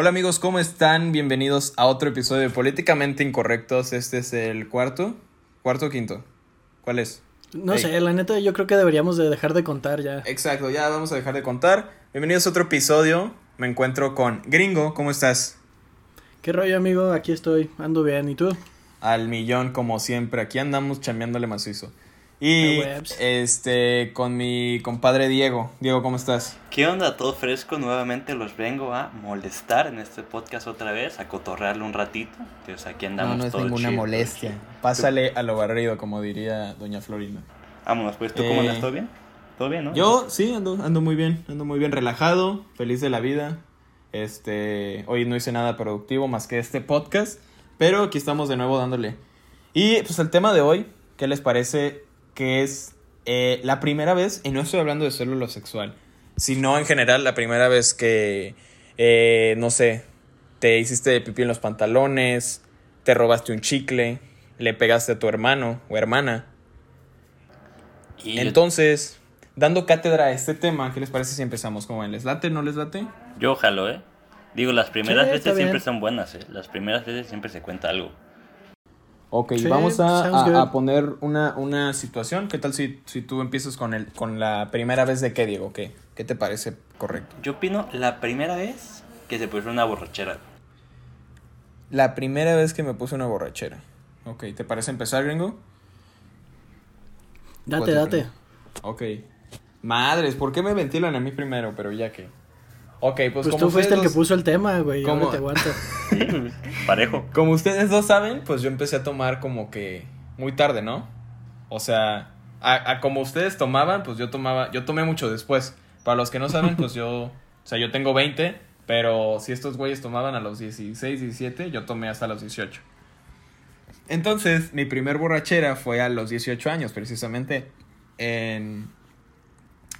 Hola amigos, ¿cómo están? Bienvenidos a otro episodio de Políticamente Incorrectos. Este es el cuarto, cuarto o quinto. ¿Cuál es? No sé, la neta yo creo que deberíamos de dejar de contar ya. Exacto, ya vamos a dejar de contar. Bienvenidos a otro episodio. Me encuentro con Gringo, ¿cómo estás? ¿Qué rollo amigo? Aquí estoy, ando bien, ¿y tú? Al millón como siempre, aquí andamos chambeándole macizo. Y este con mi compadre Diego. Diego, ¿cómo estás? ¿Qué onda? Todo fresco. Nuevamente los vengo a molestar en este podcast otra vez, a cotorrearle un ratito. Entonces aquí andamos. No, no es ninguna molestia. Pásale a lo barrido, como diría doña Florinda. Vámonos, pues, ¿tú cómo andas? Eh, ¿Todo bien? ¿Todo bien, no? Yo sí, ando, ando muy bien. Ando muy bien, relajado, feliz de la vida. Este, hoy no hice nada productivo más que este podcast. Pero aquí estamos de nuevo dándole. Y pues el tema de hoy, ¿qué les parece que es eh, la primera vez, y no estoy hablando de solo lo sexual, sino en general la primera vez que, eh, no sé, te hiciste pipí en los pantalones, te robaste un chicle, le pegaste a tu hermano o hermana. Y Entonces, dando cátedra a este tema, ¿qué les parece si empezamos? ¿Cómo ven? ¿Les late, no les late? Yo jalo, ¿eh? Digo, las primeras veces siempre son buenas, ¿eh? Las primeras veces siempre se cuenta algo. Ok, vamos a, a, poner una, una, situación. ¿Qué tal si, si tú empiezas con, el, con la primera vez de qué, Diego? ¿Qué, ¿Qué te parece correcto? Yo opino la primera vez que se puso una borrachera. La primera vez que me puse una borrachera. Ok, ¿te parece empezar, gringo? Date, date. Ok. Madres, ¿por qué me ventilan a mí primero? Pero ya que... Ok, pues, pues tú fuiste el que puso el tema, güey. ¿Cómo te aguanto? parejo. Como ustedes dos saben, pues yo empecé a tomar como que muy tarde, ¿no? O sea, a, como ustedes tomaban, pues yo tomaba, yo tomé mucho después. Para los que no saben, pues yo, o sea, yo tengo 20, pero si estos güeyes tomaban a los 16, 17, yo tomé hasta los 18. Entonces, mi primer borrachera fue a los 18 años, precisamente en,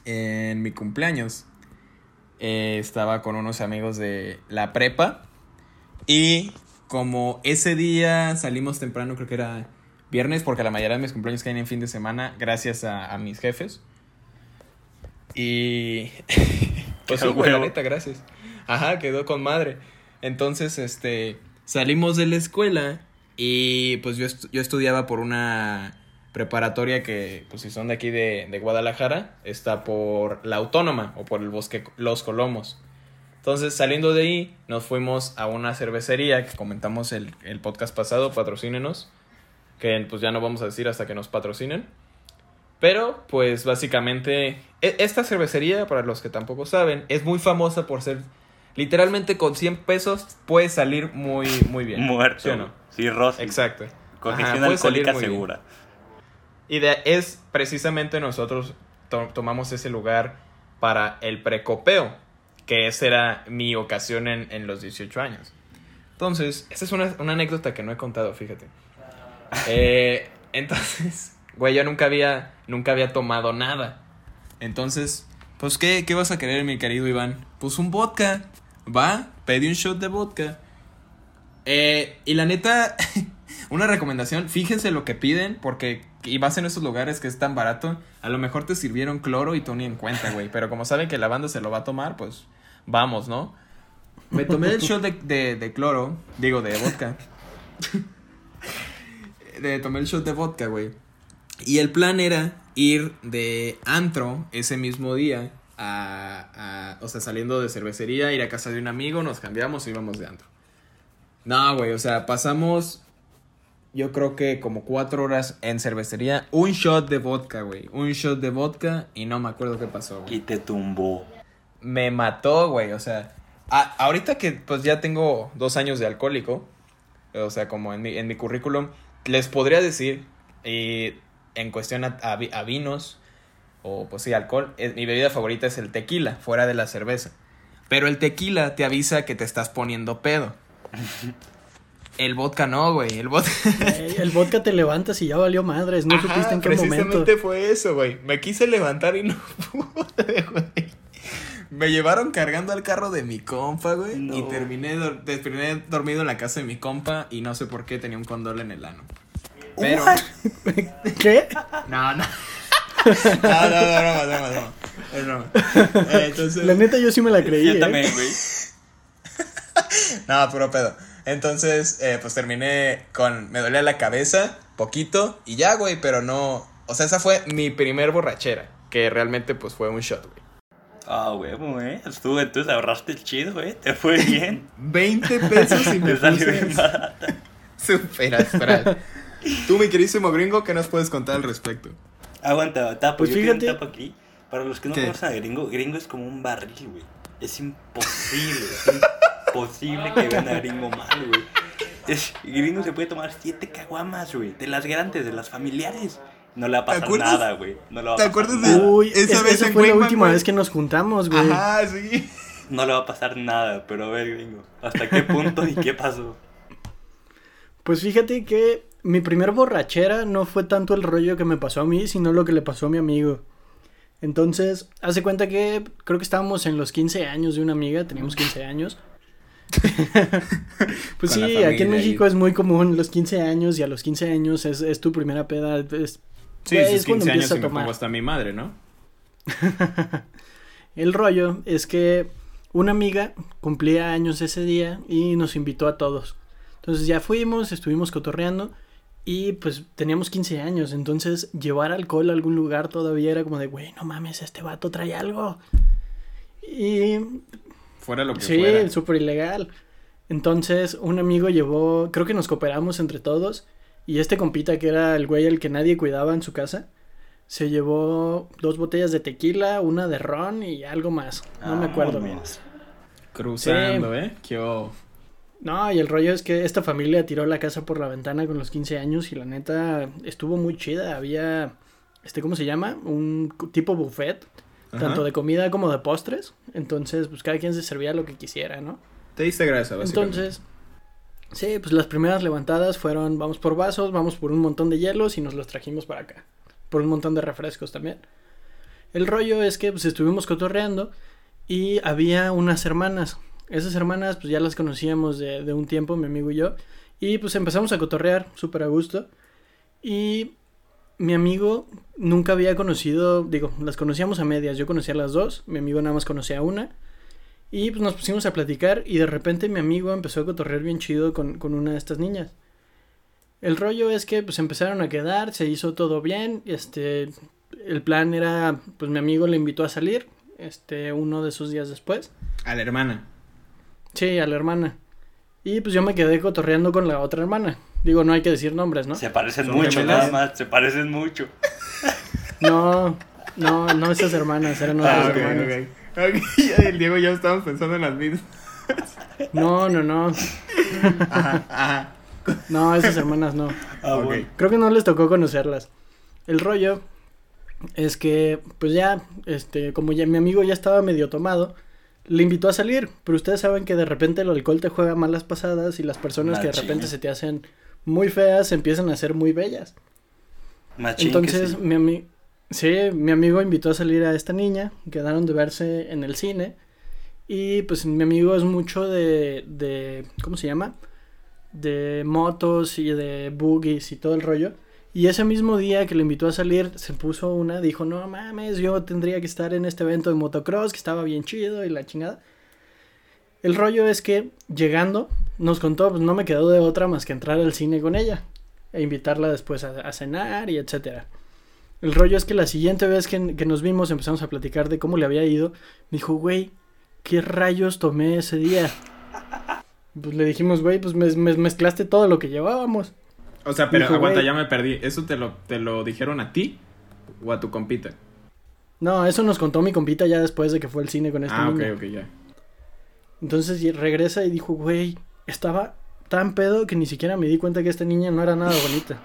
en mi cumpleaños. Eh, estaba con unos amigos de la prepa. Y como ese día salimos temprano, creo que era viernes, porque la mayoría de mis cumpleaños caen en fin de semana, gracias a, mis jefes. Y. pues sí, la neta, gracias. Ajá, quedó con madre. Entonces, este. Salimos de la escuela y pues yo, yo estudiaba por una preparatoria que, pues si son de aquí de, Guadalajara, está por la Autónoma o por el Bosque Los Colomos. Entonces, saliendo de ahí, nos fuimos a una cervecería que comentamos el, el podcast pasado, patrocínenos, que pues ya no vamos a decir hasta que nos patrocinen. Pero, pues básicamente, e, esta cervecería, para los que tampoco saben, es muy famosa por ser, literalmente con 100 pesos puede salir muy, muy bien. Muerto. ¿Sí o no? Sí, Rosy. Exacto. Congestión alcohólica segura. Y de, es precisamente nosotros tomamos ese lugar para el precopeo, que esa era mi ocasión en, en los 18 años. Entonces, esta es una, una, anécdota que no he contado, fíjate. Eh, entonces, güey, yo nunca había, nunca había tomado nada. Entonces, pues, ¿qué, ¿qué vas a querer, mi querido Iván? Pues un vodka, ¿va? Pedí un shot de vodka. Eh, y la neta, una recomendación, fíjense lo que piden, porque y vas en esos lugares que es tan barato, a lo mejor te sirvieron cloro y tú ni en cuenta, güey. Pero como saben que la banda se lo va a tomar, pues vamos, ¿no? Me tomé el shot de, de, cloro, digo, de vodka. de, tomé el shot de vodka, güey. Y el plan era ir de antro ese mismo día a, a, o sea, saliendo de cervecería, ir a casa de un amigo, nos cambiamos y íbamos de antro. No, güey, o sea, pasamos yo creo que como cuatro horas en cervecería. Un shot de vodka, güey. Un shot de vodka y no me acuerdo qué pasó, güey. Y te tumbó. Me mató, güey. O sea, ahorita que pues ya tengo dos años de alcohólico, o sea, como en mi, en mi currículum, les podría decir, y en cuestión a, vinos, o pues sí, alcohol, mi bebida favorita es el tequila, fuera de la cerveza. Pero el tequila te avisa que te estás poniendo pedo. El vodka no, güey. El vodka. el vodka te levantas y ya valió madres. No supiste en qué momento. Precisamente fue eso, güey. Me quise levantar y no pude, güey. Me llevaron cargando al carro de mi compa, güey. Y terminé, dormido en la casa de mi compa y no sé por qué tenía un condol en el ano. Pero. ¿Qué? No, no. No, no, no, no, no, no. Es broma. Entonces... La neta yo sí me la creí. Yo también, ¿eh? güey. no, puro pedo. Entonces, eh, pues terminé con. Me dolía la cabeza, poquito, y ya, güey, pero no. O sea, esa fue mi primer borrachera. Que realmente, pues fue un shot, güey. Ah, huevo, eh. Tú entonces ahorraste el chido, eh. Te fue bien. 20 pesos y me salió bien barata. Super astral. Tú, mi queridísimo gringo, ¿qué nos puedes contar al respecto? Aguanta, tapo. Pues yo quiero un fíjate- tapo aquí. Para los que no ¿Qué? conocen a Gringo, Gringo es como un barril, güey. Es imposible, es imposible que vean a Gringo mal, güey. Es, Gringo se puede tomar siete caguamas, güey. De las grandes, de las familiares. No le va a pasar acuerdas? nada, güey. No le va a ¿Te pasar acuerdas de- nada. Uy, Esa esa, vez esa en fue la última vez que nos juntamos, güey. Ajá, sí. No le va a pasar nada, pero a ver, Gringo. ¿Hasta qué punto y qué pasó? Pues fíjate que mi primer borrachera no fue tanto el rollo que me pasó a mí, sino lo que le pasó a mi amigo. Entonces, hace cuenta que creo que estábamos en los 15 años de una amiga, teníamos 15 años. pues sí, aquí en. México es muy común los 15 años y a los 15 años es, es tu primera peda. Es, Sí, sus es cuando 15 años empiezas y a me tomar. hasta mi madre, ¿no? El rollo es que una amiga cumplía años ese día y nos invitó a todos. Entonces ya fuimos, estuvimos cotorreando y pues teníamos 15 años. Entonces llevar alcohol a algún lugar todavía era como de, güey, no mames, este vato trae algo. Y Fuera lo que sí, fuera. súper ilegal. Entonces un amigo llevó, creo que nos cooperamos entre todos. Y este compita que era el güey al que nadie cuidaba en su casa. Se llevó dos botellas de tequila, una de ron y algo más. No me acuerdo bien. Cruzando, ¿eh? Qué o- No, y el rollo es que esta familia tiró la casa por la ventana con los 15 años y la neta estuvo muy chida. Había, este, ¿cómo se llama? Un tipo buffet, Ajá. tanto de comida como de postres. Entonces, pues cada quien se servía lo que quisiera, ¿no? Te diste grasa, básicamente. Entonces, sí, pues las primeras levantadas fueron, vamos por vasos, vamos por un montón de hielos y nos los trajimos para acá. Por un montón de refrescos también. El rollo es que pues estuvimos cotorreando y había unas hermanas. Esas hermanas pues ya las conocíamos de, de un tiempo, mi amigo y yo. Y pues empezamos a cotorrear súper a gusto. Y mi amigo nunca había conocido, digo, las conocíamos a medias. Yo conocía a las dos, mi amigo nada más conocía a una. Y pues nos pusimos a platicar y de repente mi amigo empezó a cotorrear bien chido con, con una de estas niñas. El rollo es que pues empezaron a quedar, se hizo todo bien, este, el plan era, pues mi amigo le invitó a salir, este, uno de esos días después. A la hermana. Sí, a la hermana. Y pues yo me quedé cotorreando con la otra hermana. Digo, no hay que decir nombres, ¿no? Se parecen Son mucho, gemelas. nada más. Se parecen mucho. No, no, no esas hermanas, eran otras Ah, ok, hermanas. ok. Ok, ya el Diego y yo estábamos pensando en las mismas. No, no, no, Ajá, ajá. no, esas hermanas no. Ah, Ok. bueno. Creo que no les tocó conocerlas. El rollo es que, pues ya, este, como ya mi amigo ya estaba medio tomado, le invitó a salir. Pero ustedes saben que de repente el alcohol te juega malas pasadas y las personas que de Machín. repente se te hacen muy feas empiezan a hacer muy bellas. Machín Entonces, sí. mi amigo, sí, mi amigo invitó a salir a esta niña, quedaron de verse en el cine. Y pues mi amigo es mucho de, de, ¿cómo se llama? De motos y de boogies y todo el rollo. Y ese mismo día que le invitó a salir, se puso una, dijo, no mames, yo tendría que estar en este evento de motocross, que estaba bien chido y la chingada. El rollo es que llegando, nos contó, pues no me quedó de otra más que entrar al cine con ella e invitarla después a, a cenar y etcétera. El rollo es que la siguiente vez que, que nos vimos empezamos a platicar de cómo le había ido. Me dijo, güey, ¿qué rayos tomé ese día? Pues le dijimos, güey, pues mez- mezclaste todo lo que llevábamos. O sea, pero Dijo, aguanta, ya me perdí. ¿Eso te lo, te lo dijeron a ti o a tu compita? No, eso nos contó mi compita ya después de que fue al cine con esta ah, ok, ok, ya. Entonces regresa y dijo, güey, estaba tan pedo que ni siquiera me di cuenta que esta niña no era nada bonita.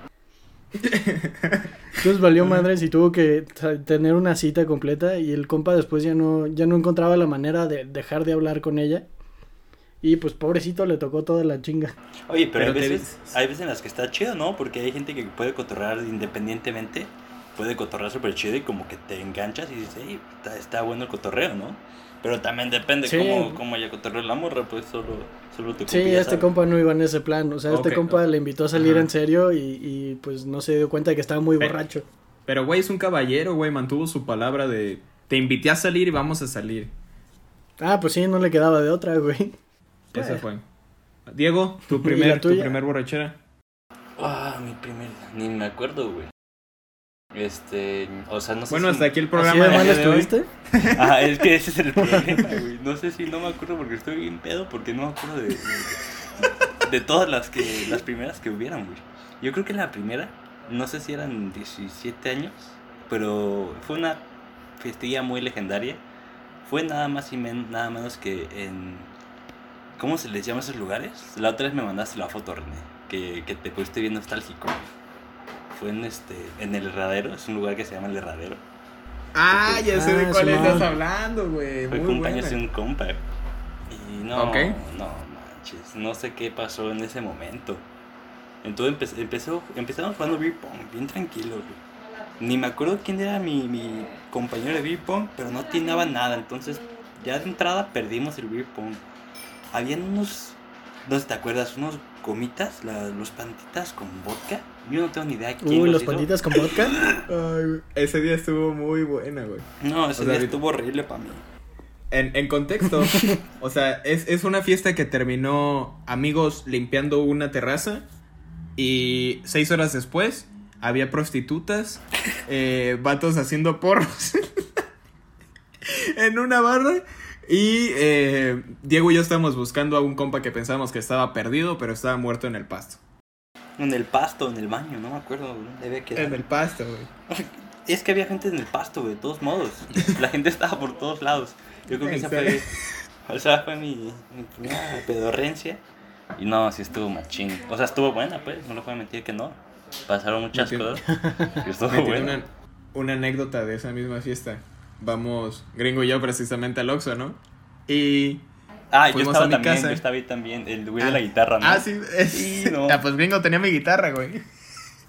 Entonces valió madres y tuvo que tener una cita completa y el compa después ya no, ya no encontraba la manera de dejar de hablar con ella. Y pues pobrecito le tocó toda la chinga. Oye, pero, Pero hay, veces, hay veces en las que está chido, ¿no? Porque hay gente que puede cotorrear independientemente, puede cotorrear súper chido y como que te enganchas y dices, hey, está, está bueno el cotorreo, ¿no? Pero también depende Sí. cómo, cómo cotorreo la morra, pues solo, solo tu Sí, este sabe. compa no iba en ese plan. O sea, este compa no. le invitó a salir Ajá. en serio y, y, pues no se dio cuenta de que estaba muy Pero- borracho. Pero, güey, es un caballero, güey. Mantuvo su palabra de... Te invité a salir y vamos a salir. Ah, pues sí, no le quedaba de otra, güey. Esa Pues. fue. Diego, tu ¿Y primer, la tu primer borrachera. Ah, mi primer. Ni me acuerdo, güey. Este. O sea, no sé Bueno, si- hasta aquí el ¿Así programa de mal estuviste? Ah, es que ese es el problema, güey. No sé si no me acuerdo porque estoy bien pedo porque no me acuerdo de, de, de todas las que las primeras que hubieran, güey. Yo creo que la primera, no sé si eran 17 años, pero fue una festilla muy legendaria. Fue nada más y men- nada menos que en ¿Cómo se les llama a esos lugares? La otra vez me mandaste la foto, René, que, que te pusiste bien nostálgico. Fue en este en el Herradero, es un lugar que se llama el Herradero. Ah, ya sé de Ah, cuál estás hablando, güey. Fue Muy cumpleaños de un compa. Y no, Ok. no manches, no sé qué pasó en ese momento. Entonces empe- empezó, empezamos jugando beer pong, bien tranquilo, güey. Ni me acuerdo quién era mi, mi compañero de beer pong, pero no atinaba nada. Entonces, ya de entrada perdimos el beer pong. Habían unos, no sé si te acuerdas, unos gomitas, la- los pantitas con vodka. Yo no tengo ni idea quién Uy, los panditas con vodka. Ay, güey, Ese día estuvo muy buena, güey. No, ese O día estuvo horrible para mí. En, en contexto, o sea, es, es una fiesta que terminó amigos limpiando una terraza y seis horas después había prostitutas, eh, vatos haciendo porros en una barra y eh, Diego y yo estábamos buscando a un compa que pensábamos que estaba perdido, pero estaba muerto en el pasto. En el pasto, en el baño, no me acuerdo dónde había quedado. En el pasto, güey. Es que había gente en el pasto, güey, de todos modos. La gente estaba por todos lados. Yo creo que esa ¿En fue, o sea, fue mi, mi primera pedorrencia. Y no, sí estuvo machín. O sea, estuvo buena, pues, no le voy a mentir que no. Pasaron muchas Me cosas. Y estuvo buena. una, una anécdota de esa misma fiesta. Vamos, gringo y yo precisamente al Oxxo, ¿no? Y... Ah, yo fuimos estaba a mi también, casa. yo estaba ahí también, el güey de la guitarra, ¿no? Ah, sí. es- Sí, no. Ah, pues gringo tenía mi guitarra, güey.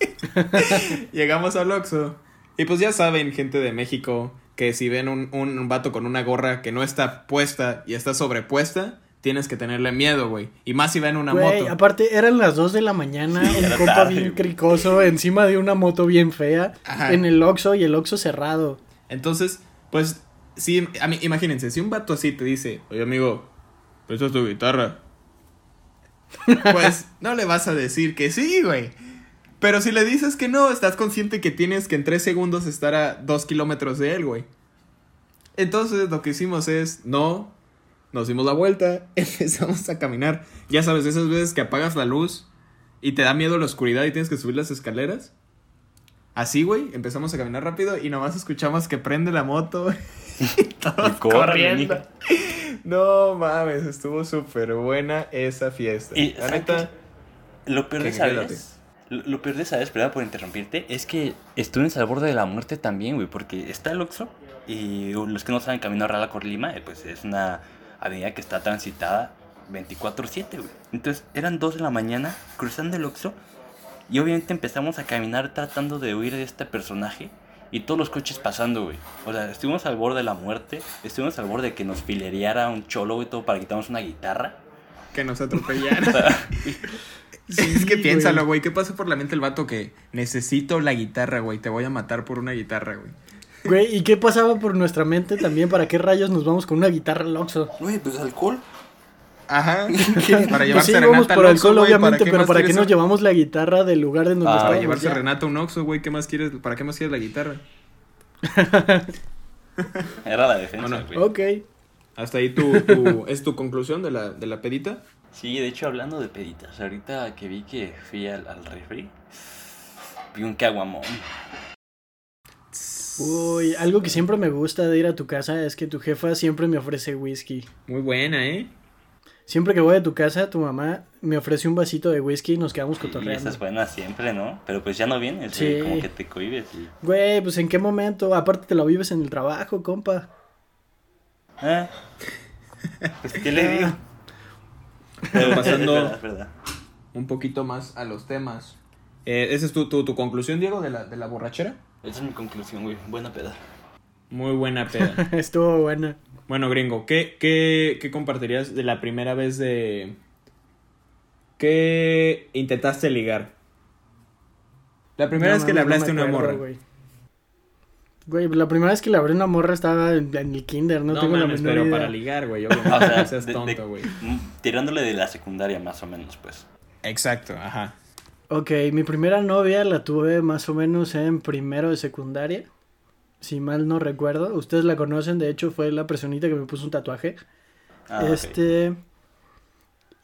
Llegamos al Oxxo. Y pues ya saben, gente de México, que si ven un, un, un vato con una gorra que no está puesta y está sobrepuesta, tienes que tenerle miedo, güey. Y más si ven una Güey, moto. aparte eran las 2 de la mañana, Sí, era compa tarde, bien güey. cricoso encima de una moto bien fea Ajá. en el Oxxo y el Oxxo cerrado. Entonces, pues, sí, a mí, imagínense, si un vato así te dice, oye amigo, ¿esta es tu guitarra? Pues no le vas a decir que sí, güey. Pero si le dices que no, estás consciente que tienes que en tres segundos estar a dos kilómetros de él, güey. Entonces lo que hicimos es, no, nos dimos la vuelta, empezamos a caminar. Ya sabes, esas veces que apagas la luz y te da miedo la oscuridad y tienes que subir las escaleras. Así, güey, empezamos a caminar rápido y nomás escuchamos que prende la moto. y todos Y corriendo. mijo. No mames, estuvo súper buena esa fiesta. Y, la ¿sabes neta, Lo peor de vez, lo, lo peor de esa vez, perdón por interrumpirte, es que estuvimos al borde de la muerte también, güey, porque está el Oxxo y los que no saben Camino a Corlima, eh, pues es una avenida que está transitada 24/7, güey. Entonces eran 2 de la mañana cruzando el Oxxo y obviamente empezamos a caminar tratando de huir de este personaje y todos los coches pasando, güey. O sea, estuvimos al borde de la muerte, estuvimos al borde de que nos filereara un cholo, güey, todo para quitarnos una guitarra. que nos sea, Sí, es que piénsalo, güey. ¿Qué pasa por la mente el vato que necesito la guitarra, güey? Te voy a matar por una guitarra, güey. Güey, ¿y qué pasaba por nuestra mente también? ¿Para qué rayos nos vamos con una guitarra al? Güey, pues alcohol. Ajá. Para llevar Pues sí, serenata vamos al por alcohol, obviamente, pero ¿para qué nos un- llevamos la guitarra del lugar de donde Ah, Para llevar ya? serenata a un Oxxo, güey. ¿Qué más quieres? ¿Para qué más quieres la guitarra? Era la defensa, Bueno. Ok. Hasta ahí tu, tu- es tu conclusión de la, de la pedita. Sí, de hecho, hablando de peditas, ahorita que vi que fui al, al refri, vi un caguamón. Uy, algo que siempre me gusta de ir a tu casa es que tu jefa siempre me ofrece whisky. Muy buena, ¿eh? Siempre que voy a tu casa, tu mamá me ofrece un vasito de whisky y nos quedamos Y cotorreando. esa es buena siempre, ¿no? Pero pues ya no vienes, Sí. güey, como que te cohibes y... Güey, pues en qué momento, aparte te lo vives en el trabajo, compa. Ah. Pues, ¿qué le digo? Pero pasando- Es verdad, es verdad. Un poquito más a los temas. Eh, ¿Esa es tu, tu, tu conclusión, Diego, de la, de la borrachera? Esa es mi conclusión, güey. Buena peda. Muy buena peda. Estuvo buena. Bueno, gringo, ¿qué, qué, qué compartirías de la primera vez de... ¿Qué intentaste ligar? La primera No vez que le no hablaste a una morra. güey. Güey, la primera vez que le abrí una morra estaba en, en el kinder, no, No, tengo mames, la menor pero idea. para ligar, güey. O sea, seas de- de- tonto, güey. tirándole de la secundaria más o menos, pues. Exacto, ajá. Ok, mi primera novia la tuve más o menos en primero de secundaria. Si mal no recuerdo. Ustedes la conocen, de hecho fue la personita que me puso un tatuaje. Ah, este.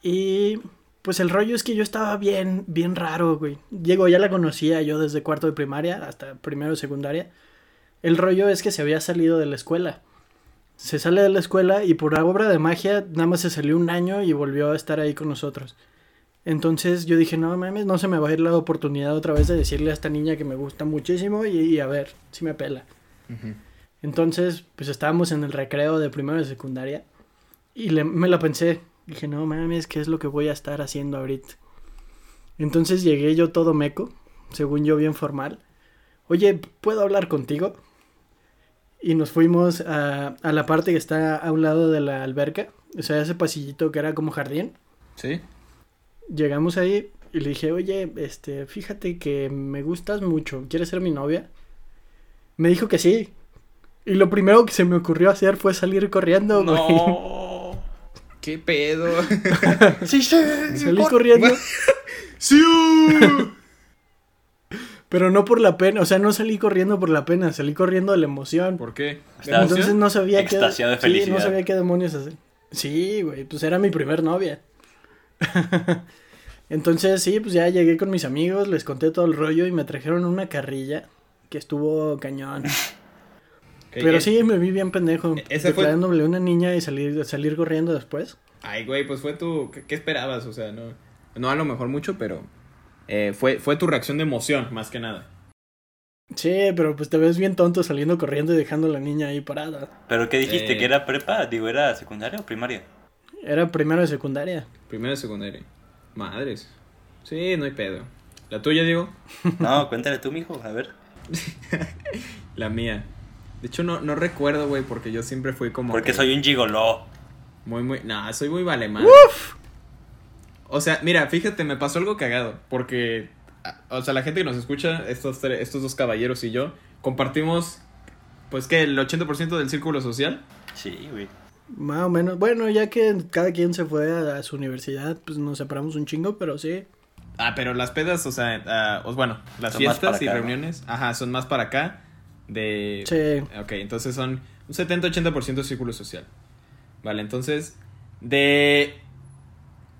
Y. Pues el rollo es que yo estaba bien, bien raro, güey. Diego, ya la conocía yo desde cuarto de primaria hasta primero de secundaria. El rollo es que se había salido de la escuela. Se sale de la escuela y por obra de magia nada más se salió un año y volvió a estar ahí con nosotros. Entonces yo dije, no mames, no se me va a ir la oportunidad otra vez de decirle a esta niña que me gusta muchísimo y, y a ver si me pela. Entonces, pues estábamos en el recreo de primero de secundaria y le- me la pensé. Dije, no mames, ¿qué es lo que voy a estar haciendo ahorita? Entonces llegué yo todo meco, según yo bien formal. Oye, ¿puedo hablar contigo? Y nos fuimos a, a la parte que está a un lado de la alberca, o sea, ese pasillito que era como jardín. ¿Sí? Llegamos ahí y le dije, oye, este, fíjate que me gustas mucho, ¿quieres ser mi novia? Me dijo que sí. Y lo primero que se me ocurrió hacer fue salir corriendo, güey. No. ¿Qué pedo? Sí, sí, salí corriendo. ¡Sí! Pero no por la pena, o sea, no salí corriendo por la pena, salí corriendo de la emoción. ¿Por qué? Entonces no sabía qué. sí, no sabía qué demonios hacer. Sí, güey, pues era mi primer novia. Entonces, sí, pues ya llegué con mis amigos, les conté todo el rollo y me trajeron una carrilla que estuvo cañón. Pero sí, me vi bien pendejo. Ese fue- Declarándole una niña y salir, salir corriendo después. Ay, güey, pues fue tu... ¿Qué, qué esperabas? O sea, no... No a lo mejor mucho, pero... eh, fue, fue tu reacción de emoción, más que nada. Sí, pero pues te ves bien tonto saliendo corriendo y dejando a la niña ahí parada. ¿Pero qué dijiste? Eh. ¿Que era prepa? Digo, ¿era secundaria o primaria? Era primero de secundaria. Primero y secundaria. Madres. Sí, no hay pedo. ¿La tuya, digo? No, cuéntale tú, mijo, a ver. La mía. De hecho, no, no recuerdo, güey, porque yo siempre fui como... Porque que soy un gigoló. Muy, muy... No, soy muy valemán. O sea, mira, fíjate, me pasó algo cagado. Porque... O sea, la gente que nos escucha, estos, estos dos caballeros y yo, compartimos... Pues que el 80% del círculo social. Sí, güey. Más o menos. Bueno, ya que cada quien se fue a, a su universidad, pues nos separamos un chingo, pero sí. Ah, pero las pedas, o sea, ah, os- bueno, las Son fiestas y acá, ¿no? reuniones, ajá, son más para acá. De... Sí. Ok, entonces son un 70-80% círculo social. Vale, entonces, de...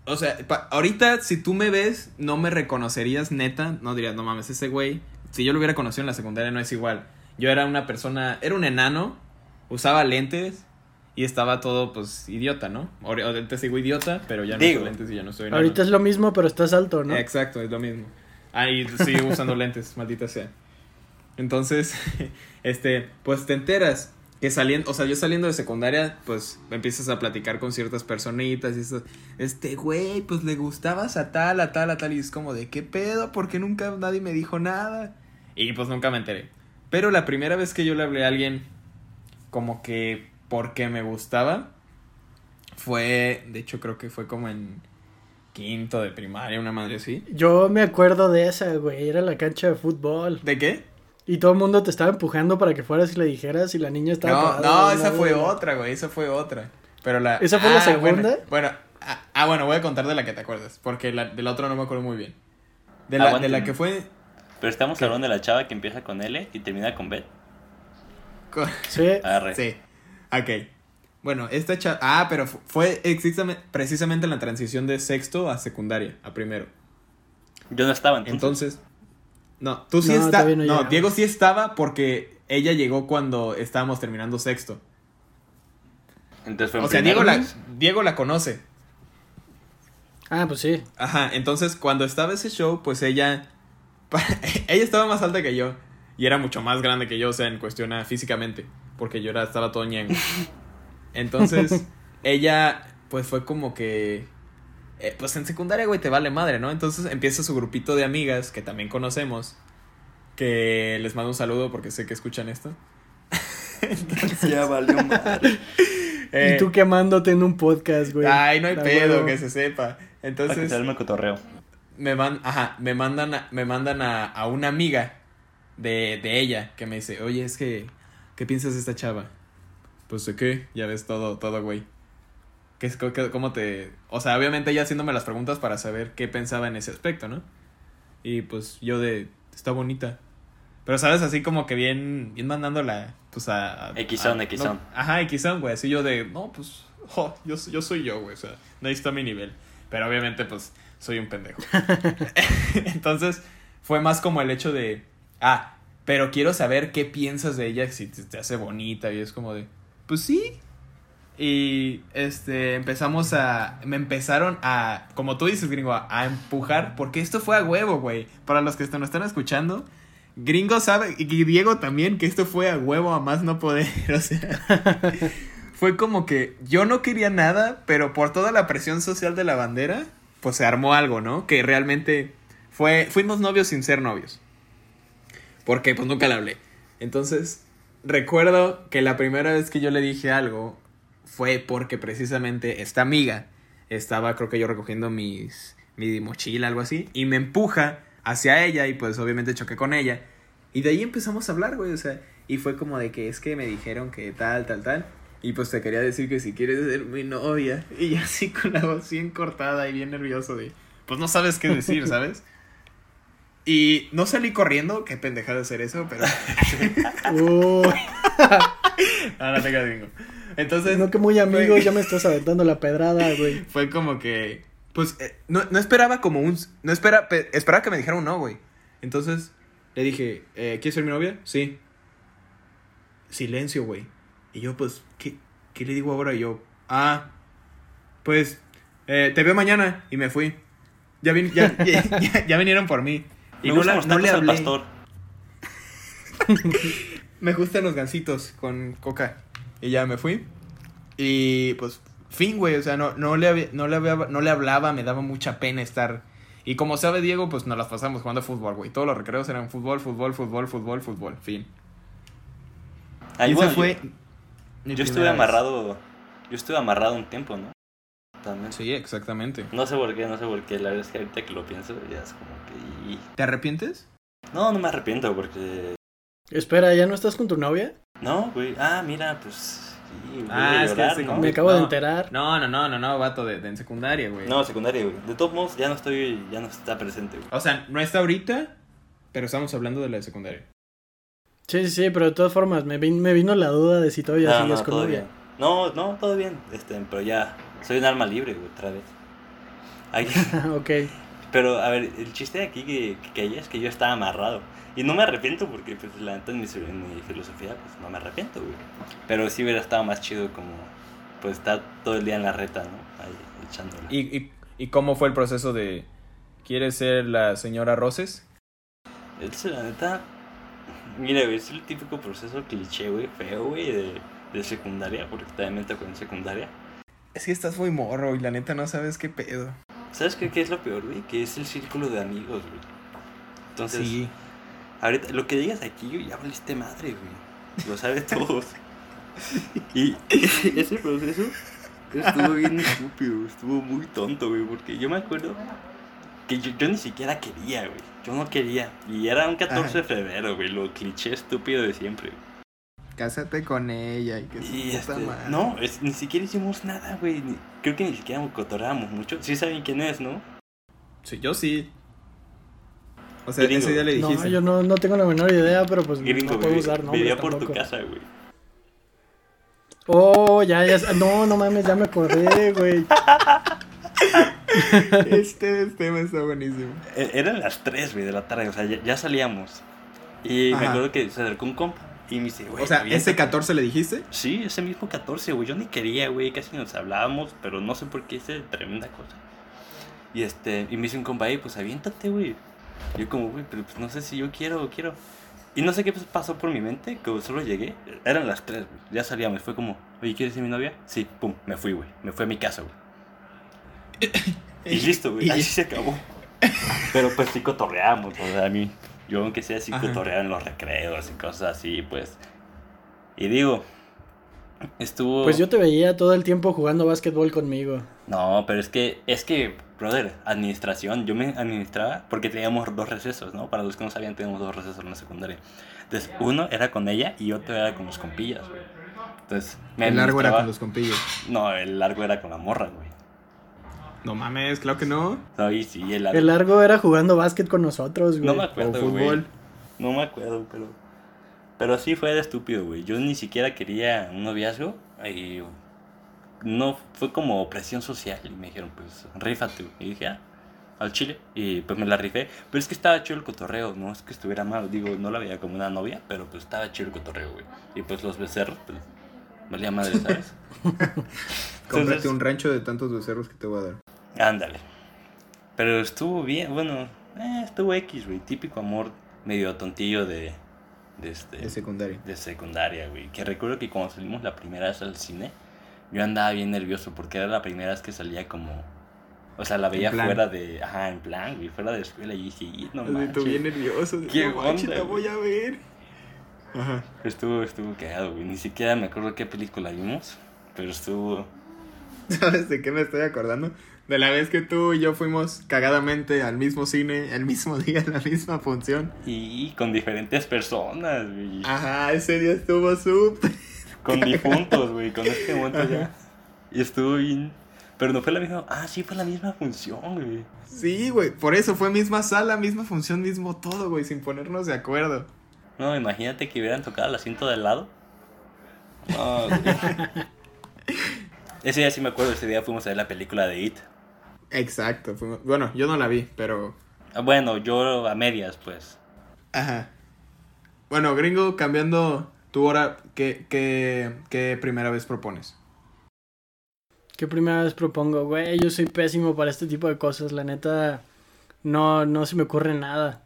O sea, pa- ahorita si tú me ves, no me reconocerías neta, no dirías, no mames, ese güey, si yo lo hubiera conocido en la secundaria no es igual. Yo era una persona, era un enano, usaba lentes y estaba todo, pues, idiota, ¿no? Ahorita sigo idiota, pero ya no Digo, uso lentes y ya no soy enano. Ahorita es lo mismo, pero estás alto, ¿no? Exacto, es lo mismo. Ahí sigo usando lentes, maldita sea. Entonces, este, pues te enteras que saliendo, o sea, yo saliendo de secundaria, pues empiezas a platicar con ciertas personitas y eso, este güey, pues le gustabas a tal, a tal, a tal, y es como de qué pedo, porque nunca nadie me dijo nada. Y pues nunca me enteré. Pero la primera vez que yo le hablé a alguien, como que porque me gustaba, fue, de hecho creo que fue como en quinto de primaria, una madre así. Yo me acuerdo de esa, güey. Era la cancha de fútbol. ¿De qué? Y todo el mundo te estaba empujando para que fueras y le dijeras y la niña estaba. No, no, esa fue de otra, güey, esa fue otra. Pero la... ¿Esa fue la Ah, segunda? Bueno, bueno, ah, ah, bueno, voy a contar de la que te acuerdas, porque la, de la otra no me acuerdo muy bien. De la, de la que fue... Pero estamos hablando de la chava que empieza con L y termina con B. Sí. Arre. Sí, ok. Bueno, esta chava... Ah, pero fu- fue exactamente- precisamente en la transición de sexto a secundaria, a primero. Yo no estaba entonces. Entonces... No, tú sí No, estabas... no. Diego sí estaba porque ella llegó cuando estábamos terminando sexto. Entonces, fue en O sea, Diego la. Diego la conoce. Ah, pues sí. Ajá, entonces cuando estaba ese show, pues ella. ella estaba más alta que yo. Y era mucho más grande que yo, o sea, en cuestión a físicamente. Porque yo era, estaba todo ñengo. Entonces, ella, pues fue como que. eh, pues en secundaria, güey, te vale madre, ¿no? Entonces empieza su grupito de amigas que también conocemos. Que les mando un saludo porque sé que escuchan esto. Ya valió madre. Eh, y tú quemándote en un podcast, güey. Ay, no hay pedo, huevo. que se sepa. Para que Entonces. arme el cotorreo. me, man, ajá, me mandan, a, me mandan a, a una amiga de, de ella, que me dice, oye, es que, ¿qué piensas de esta chava? Pues de qué, ya ves todo, todo, güey. ¿Qué es, ¿Cómo te...? O sea, obviamente ella haciéndome las preguntas para saber qué pensaba en ese aspecto, ¿no? Y pues yo de, está bonita. Pero, ¿sabes? Así como que bien, bien mandándola, pues a... a- equisón. no, ajá, equisón, güey. Así yo de, no, pues, yo, yo soy yo, güey. O sea, no está mi nivel. Pero obviamente, pues, soy un pendejo. Entonces, fue más como el hecho de, ah, pero quiero saber qué piensas de ella, si te, hace bonita. Y es como de, pues sí. Y este, empezamos a, me empezaron a, como tú dices, gringo, a, a empujar, porque esto fue a huevo, güey. Para los que nos están escuchando, gringo sabe, y Diego también, que esto fue a huevo a más no poder. O sea, fue como que yo no quería nada, pero por toda la presión social de la bandera, pues se armó algo, ¿no? Que realmente fue, fuimos novios sin ser novios. Porque pues nunca le hablé. Entonces, recuerdo que la primera vez que yo le dije algo fue porque precisamente esta amiga estaba, creo que yo recogiendo mis, mi mochila, algo así, y me empuja hacia ella y pues obviamente choqué con ella. Y de ahí empezamos a hablar, güey, o sea, y fue como de que es que me dijeron que tal, tal, tal. Y pues te quería decir que si quieres ser mi novia. Y así con la voz bien cortada y bien nervioso de... Pues no sabes qué decir, ¿sabes? Y no salí corriendo, qué pendejada hacer eso, pero... Uy, Ah, no te quedas gringo. Entonces... no que muy amigo, ya me estás aventando la pedrada, güey. Fue como que... Pues eh, no, no esperaba como un... No espera, pe- esperaba que me dijera un no, güey. Entonces le dije, eh, ¿quieres ser mi novia? Sí. Silencio, güey. Y yo, pues, ¿qué, qué le digo ahora? Y yo, ah, pues, eh, te veo mañana. Y me fui. Ya, vin- ya, ya, ya- ya vinieron por mí. Y Me no, gustan la- los no le tacos al hablé. pastor. Me gustan los gansitos con coca. Y ya me fui. Y pues, fin, güey. O sea, no, no, le, no, le no le hablaba, me daba mucha pena estar. Y como sabe Diego, pues nos las pasamos jugando fútbol, güey. Todos los recreos eran fútbol, fútbol, fútbol, fútbol, fútbol. Fin. Ahí Y bueno, esa fue. yo, estuve vez. amarrado. Yo estuve amarrado un tiempo, ¿no? También. Sí, exactamente. No sé por qué, no sé por qué. La verdad es que ahorita que lo pienso, ya es como que. ¿Te arrepientes? No, no me arrepiento porque. Espera, ¿ya no estás con tu novia? No, güey. Ah, mira, pues. Sí, Ah, es que ¿no? como Me acabo de enterar. No, no, no, no, no, vato de, de en secundaria, güey. No, secundaria, güey. De todos modos, ya no estoy. Ya no está presente, güey. O sea, no está ahorita, pero estamos hablando de la de secundaria. Sí, sí, sí, pero de todas formas, me, vin- me vino la duda de si todavía No, sigues no, con todo novia. No, no, todo bien. Este, pero ya. Soy un alma libre, güey, otra vez. Ay, ok. pero, a ver, el chiste de aquí que, que, que hay es que yo estaba amarrado. Y no me arrepiento porque, pues, la neta, en mi, en mi filosofía, pues, no me arrepiento, güey. Pero sí hubiera estado más chido como, pues, estar todo el día en la reta, ¿no? Ahí, echándola. ¿Y, y, y cómo fue el proceso de... ¿Quieres ser la señora Roses? Es la neta. Mira, güey, es el típico proceso cliché, güey, feo, güey, de, de secundaria, porque también me tocó en secundaria. Es que estás muy morro y la neta no sabes qué pedo. ¿Sabes qué, qué es lo peor, güey? Que es el círculo de amigos, güey. Entonces, sí. ahorita, lo que digas aquí, güey, ya valiste madre, güey. Lo sabe todos. y ese proceso estuvo bien estúpido, estuvo muy tonto, güey, porque yo me acuerdo que yo, yo ni siquiera quería, güey. Yo no quería. Y era un 14 de febrero, güey, lo cliché estúpido de siempre. güey. Cásate con ella y que puta este, madre. no, es- ni siquiera hicimos nada, güey. Creo que ni siquiera cotorrábamos mucho. Sí saben quién es, ¿no? Sí, yo sí. O sea, Gringo. ese día le No, dijiste. yo no, no tengo la menor idea, pero pues Gringo, no puedo usar nombres Vivía por tu casa, güey. Oh, ya, ya. No, no mames, ya me acordé, güey. Este tema está buenísimo. E- Eran las 3, güey, de la tarde. O sea, ya, ya salíamos. Y me acuerdo que se acercó un compa. Y me dice, güey. O sea. ¿ese 14 le dijiste? Sí, ese mismo 14, güey. Yo ni quería, güey. Casi nos hablábamos, pero no sé por qué hice tremenda cosa. Y este, y me dice un compa, "Ey, pues aviéntate, güey. Yo como, güey, pero pues no sé si yo quiero o quiero. Y no sé qué pasó por mi mente, que solo llegué. Eran las 3, güey. Ya salíamos. Fue como, oye, ¿quieres ser mi novia? Sí, pum, me fui, güey. Me fui a mi casa, güey. Y listo, güey. Así se acabó. Pero pues sí cotorreamos, o sea, a mí. Yo aunque sea así Ajá. cotorreaba en los recreos y cosas así, pues. Y digo, estuvo... Pues yo te veía todo el tiempo jugando básquetbol conmigo. No, pero es que, es que brother, administración. Yo me administraba porque teníamos dos recesos, ¿no? Para los que no sabían, teníamos dos recesos en la secundaria. Entonces, uno era con ella y otro era con los compillas, güey. Entonces, me El largo era con los compillos. No, el largo era con la morra, güey. No mames, claro que no. No, y sí, el largo. El largo era jugando básquet con nosotros, güey. No me acuerdo, O güey. fútbol. No me acuerdo, pero. Pero sí fue de estúpido, güey. Yo ni siquiera quería un noviazgo. Y no fue como presión social. Y me dijeron, pues, rífate. güey. Y dije, ah, al chile. Y pues me la rifé. Pero es que estaba chido el cotorreo. No es que estuviera mal. Digo, no la veía como una novia. Pero pues estaba chido el cotorreo, güey. Y pues los becerros, pues. Valía madre, ¿sabes? Cómprate Entonces- un rancho de tantos becerros que te voy a dar. Ándale. Pero estuvo bien, bueno, eh, estuvo X, güey. Típico amor medio tontillo de, de, este, De secundaria. de secundaria, güey. Que recuerdo que cuando salimos la primera vez al cine, yo andaba bien nervioso porque era la primera vez que salía como... O sea, la veía fuera de... Ajá, en plan, güey, fuera de escuela. Y dije, "Y, no manches. tú bien nervioso. ¿Qué "No manches, onda, la güey?" voy a ver. Ajá. Estuvo, estuvo cagado, güey. Ni siquiera me acuerdo qué película vimos, pero estuvo... ¿Sabes de qué me estoy acordando? De la vez que tú y yo fuimos cagadamente al mismo cine, el mismo día, en la misma función. Y con diferentes personas, güey. Ajá, ese día estuvo súper. Con difuntos, güey, con este momento ya. Y estuvo bien. Pero no fue la misma. Ah, sí, fue la misma función, güey. Sí, güey, por eso fue misma sala, misma función, mismo todo, güey, sin ponernos de acuerdo. No, imagínate que hubieran tocado el asiento del lado. No, güey. Ese día sí me acuerdo, ese día fuimos a ver la película de It. Exacto, fuimos- bueno, yo no la vi, pero... Ah, Bueno, yo a medias, pues. Ajá. Bueno, gringo, cambiando tu hora, ¿qué, qué, qué primera vez propones? ¿Qué primera vez propongo, güey? Yo soy pésimo para este tipo de cosas, la neta. No, no se me ocurre nada.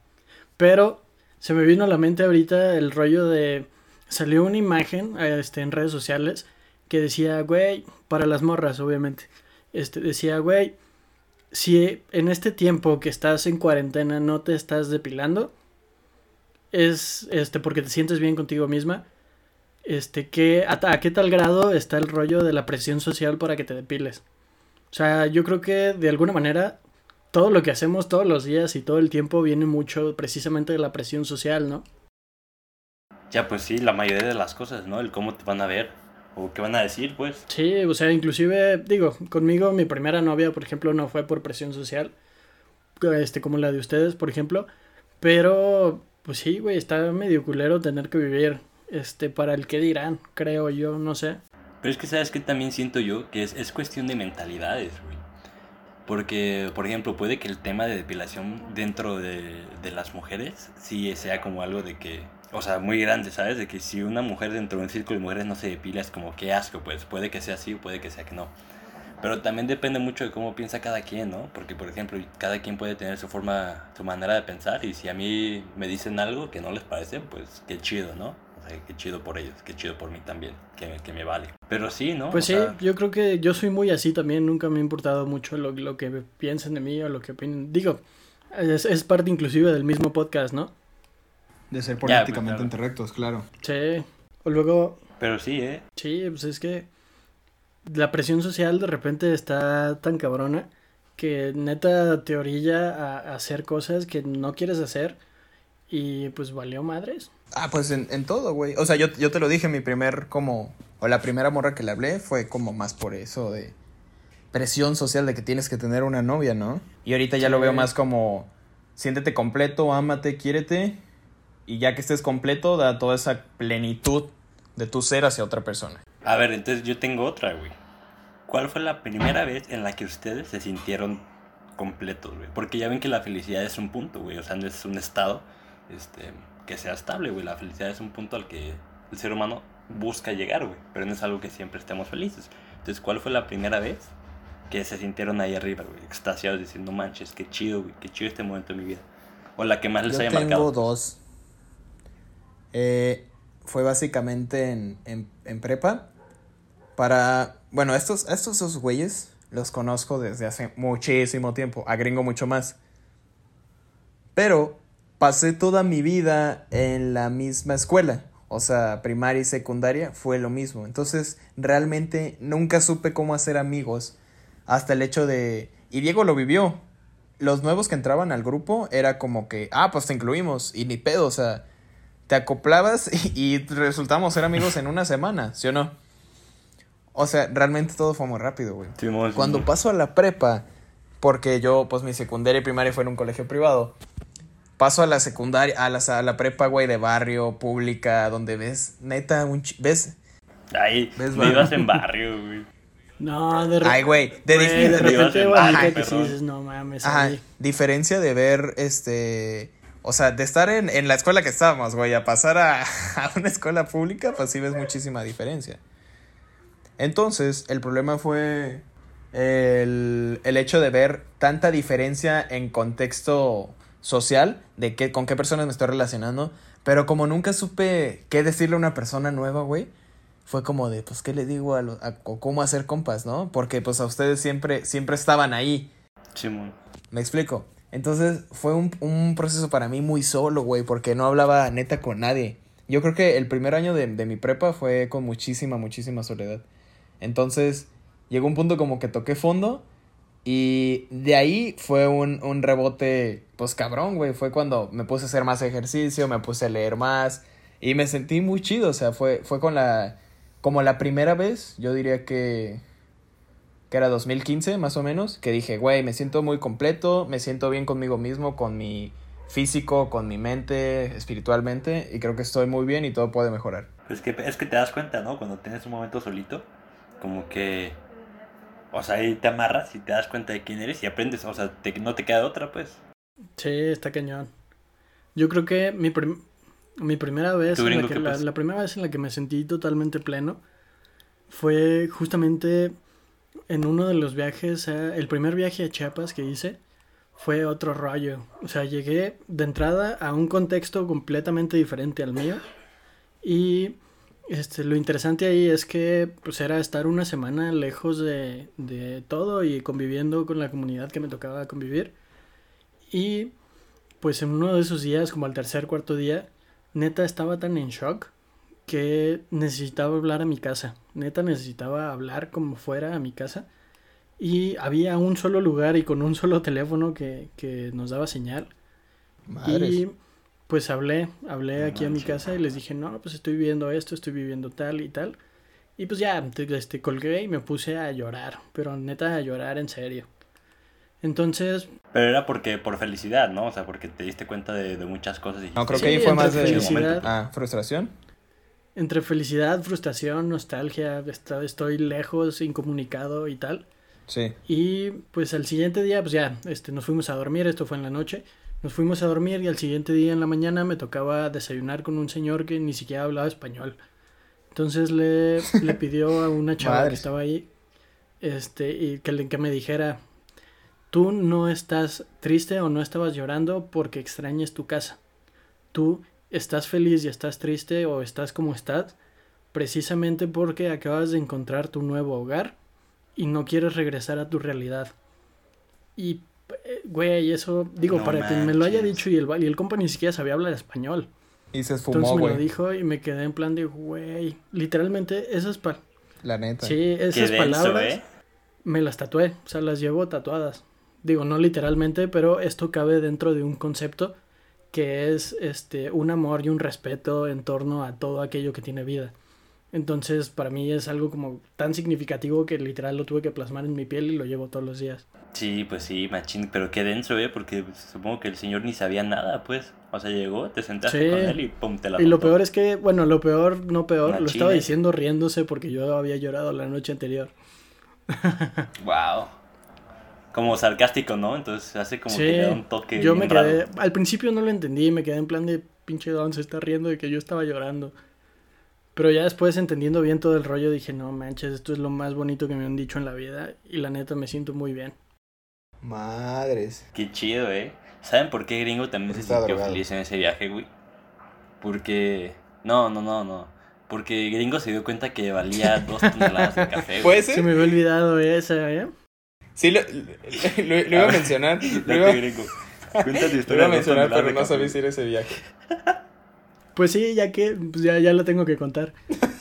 Pero se me vino a la mente ahorita el rollo de. Salió una imagen este, en redes sociales que decía, güey, para las morras, obviamente. Este, decía, güey, si en este tiempo que estás en cuarentena no te estás depilando, es este porque te sientes bien contigo misma. Este, ¿qué, a, a qué tal grado está el rollo de la presión social para que te depiles? O sea, yo creo que de alguna manera todo lo que hacemos todos los días y todo el tiempo viene mucho precisamente de la presión social, ¿no? Ya, pues sí, la mayoría de las cosas, ¿no? El cómo te van a ver. O qué van a decir, pues. Sí, o sea, inclusive, digo, conmigo mi primera novia, por ejemplo, no fue por presión social, este, como la de ustedes, por ejemplo, pero, pues sí, güey, está medio culero tener que vivir, este, para el que dirán, creo yo, no sé. Pero es que, ¿sabes qué también siento yo? Que es, es cuestión de mentalidades, güey. Porque, por ejemplo, puede que el tema de depilación dentro de, de las mujeres sí sea como algo de que, o sea, muy grande, ¿sabes? De que si una mujer dentro de un círculo de mujeres no se depila es como que asco, pues puede que sea así o puede que sea que no. Pero también depende mucho de cómo piensa cada quien, ¿no? Porque, por ejemplo, cada quien puede tener su forma, su manera de pensar y si a mí me dicen algo que no les parece, pues qué chido, ¿no? O sea, qué chido por ellos, qué chido por mí también, que, me- que me vale. Pero sí, ¿no? Pues O sí, sea, yo creo que yo soy muy así también, nunca me ha importado mucho lo, lo que piensen de mí o lo que opinen. Digo, es, es parte inclusive del mismo podcast, ¿no? De ser Ya, políticamente pues, claro. incorrectos, claro. Sí. O luego, Pero sí, ¿eh? sí, pues es que la presión social de repente está tan cabrona que neta te orilla a, hacer cosas que no quieres hacer y pues valió madres. Ah, pues en, en todo, güey. O sea, yo, yo te lo dije, mi primer como... O la primera morra que le hablé fue como más por eso de presión social de que tienes que tener una novia, ¿no? Y ahorita ya lo veo más como... Siéntete completo, ámate, quiérete. Y ya que estés completo, da toda esa plenitud de tu ser hacia otra persona. A ver, entonces yo tengo otra, güey. ¿Cuál fue la primera vez en la que ustedes se sintieron completos, güey? Porque ya ven que la felicidad es un punto, güey. O sea, no es un estado este, que sea estable, güey. La felicidad es un punto al que el ser humano busca llegar, güey. Pero no es algo que siempre estemos felices. Entonces, ¿cuál fue la primera vez que se sintieron ahí arriba, güey? Extasiados, diciendo, manches, qué chido, güey. Qué chido este momento de mi vida. O la que más les Yo haya tengo marcado. dos. Eh, fue básicamente en, en, en prepa. Para. Bueno, estos, estos dos güeyes los conozco desde hace muchísimo tiempo. A gringo mucho más. Pero pasé toda mi vida en la misma escuela. O sea, primaria y secundaria fue lo mismo. Entonces, realmente nunca supe cómo hacer amigos. Hasta el hecho de Y Diego lo vivió. Los nuevos que entraban al grupo era como que, ah, pues te incluimos. Y ni pedo, o sea, te acoplabas y, y resultamos ser amigos en una semana, ¿sí o no? O sea, realmente todo fue muy rápido, güey. Cuando paso a la prepa, porque yo, pues mi secundaria y primaria fue en un colegio privado, paso a la secundaria, a la, a la prepa, güey, de barrio, pública, donde ves, neta, un ch- ¿ves? Ay, ¿Ves, vivas va? en barrio, güey. No, de, re- Ay, güey, de, dif- de Pero ibas repente güey, que sí dices, no mames, Ajá, diferencia de ver, este, o sea, de estar en, en la escuela que estábamos, güey, a pasar a, a una escuela pública, pues sí ves muchísima diferencia. Entonces, el problema fue el, el hecho de ver tanta diferencia en contexto social, de qué, con qué personas me estoy relacionando, pero como nunca supe qué decirle a una persona nueva, güey, fue como de, pues, ¿qué le digo a, lo- a- cómo hacer compas, no? Porque, pues, a ustedes siempre, siempre estaban ahí. Simón. Me explico. Entonces fue un, un proceso para mí muy solo, güey, porque no hablaba neta con nadie. Yo creo que el primer año de, de mi prepa fue con muchísima, muchísima soledad. Entonces llegó un punto como que toqué fondo y de ahí fue un, un rebote, pues cabrón, güey. Fue cuando me puse a hacer más ejercicio, me puse a leer más y me sentí muy chido. O sea, fue, fue con la, como la primera vez, yo diría que que era 2015 más o menos, que dije, güey, me siento muy completo, me siento bien conmigo mismo, con mi físico, con mi mente, espiritualmente, y creo que estoy muy bien y todo puede mejorar. Es que, es que te das cuenta, ¿no? Cuando tienes un momento solito, como que. O sea, ahí te amarras y te das cuenta de quién eres y aprendes. O sea, te- no te queda otra, pues. Sí, está cañón. Yo creo que mi, prim- mi primera vez, ¿Tú, en la, que- qué la, la primera vez en la que me sentí totalmente pleno fue justamente en uno de los viajes, a- el primer viaje a Chiapas que hice fue otro rollo. O sea, llegué de entrada a un contexto completamente diferente al mío y este, lo interesante ahí es que pues era estar una semana lejos de, de todo y conviviendo con la comunidad que me tocaba convivir. Y pues en uno de esos días, como al tercer, cuarto día, neta estaba tan en shock que necesitaba hablar a mi casa. Neta necesitaba hablar como fuera a mi casa. Y había un solo lugar y con un solo teléfono que, que nos daba señal. Madres. Y pues hablé, hablé No aquí a mi casa y les dije, no, pues estoy viviendo esto, estoy viviendo tal y tal. Y pues ya, te- este, colgué y me puse a llorar, pero neta a llorar en serio. Entonces, Pero era porque por felicidad, ¿no? O sea, porque te diste cuenta de, de muchas cosas y No, creo que ahí fue más de... felicidad. Ah, frustración. Entre felicidad, frustración, nostalgia, esta- estoy lejos, incomunicado y tal. Sí. Y pues al siguiente día, pues ya, este, nos fuimos a dormir, esto fue en la noche. Nos fuimos a dormir y al siguiente día en la mañana me tocaba desayunar con un señor que ni siquiera hablaba español. Entonces le, le pidió a una chava que estaba ahí, este, y que, le- que me dijera, tú no estás triste o no estabas llorando porque extrañes tu casa. Tú estás feliz y estás triste o estás como estás precisamente porque acabas de encontrar tu nuevo hogar y no quieres regresar a tu realidad. Y, eh, güey, eso, digo, No para que me lo haya manches. dicho y el, y el compa ni siquiera sabía hablar español. Y se Entonces esfumó, me lo güey. dijo y me quedé en plan de, güey, literalmente esas, pa La neta. sí, esas denso, palabras ¿eh? me las tatué, o sea, las llevo tatuadas. Digo, no literalmente, pero esto cabe dentro de un concepto que es este un amor y un respeto en torno a todo aquello que tiene vida. Entonces, para mí es algo como tan significativo que literal lo tuve que plasmar en mi piel y lo llevo todos los días. Sí, pues sí, machín, pero qué denso, ¿eh? Porque supongo que el señor ni sabía nada, pues. O sea, llegó, te sentaste Sí. con él y pum, te la Y lo peor es que, bueno, lo peor, no peor, lo estaba diciendo riéndose porque yo había llorado la noche anterior. Wow. Como sarcástico, ¿no? Entonces hace como Sí, que le da un toque. yo me raro. quedé, al principio no lo entendí, me quedé en plan de pinche don se está riendo de que yo estaba llorando. Pero ya después entendiendo bien todo el rollo dije, no manches, esto es lo más bonito que me han dicho en la vida y la neta me siento muy bien. Madres. Qué chido, ¿eh? ¿Saben por qué Gringo también se sintió drogado. feliz en ese viaje, güey? Porque... No, no, no, no. Porque Gringo se dio cuenta que valía dos toneladas de café, güey. ¿Puede Se ser? me había olvidado esa, ¿eh? Sí, lo, lo- lo iba a mencionar. Lo iba. Cuenta tu lo historia. iba a mencionar, pero no sabía si era ese viaje. Pues sí, ya que pues ya, ya lo tengo que contar.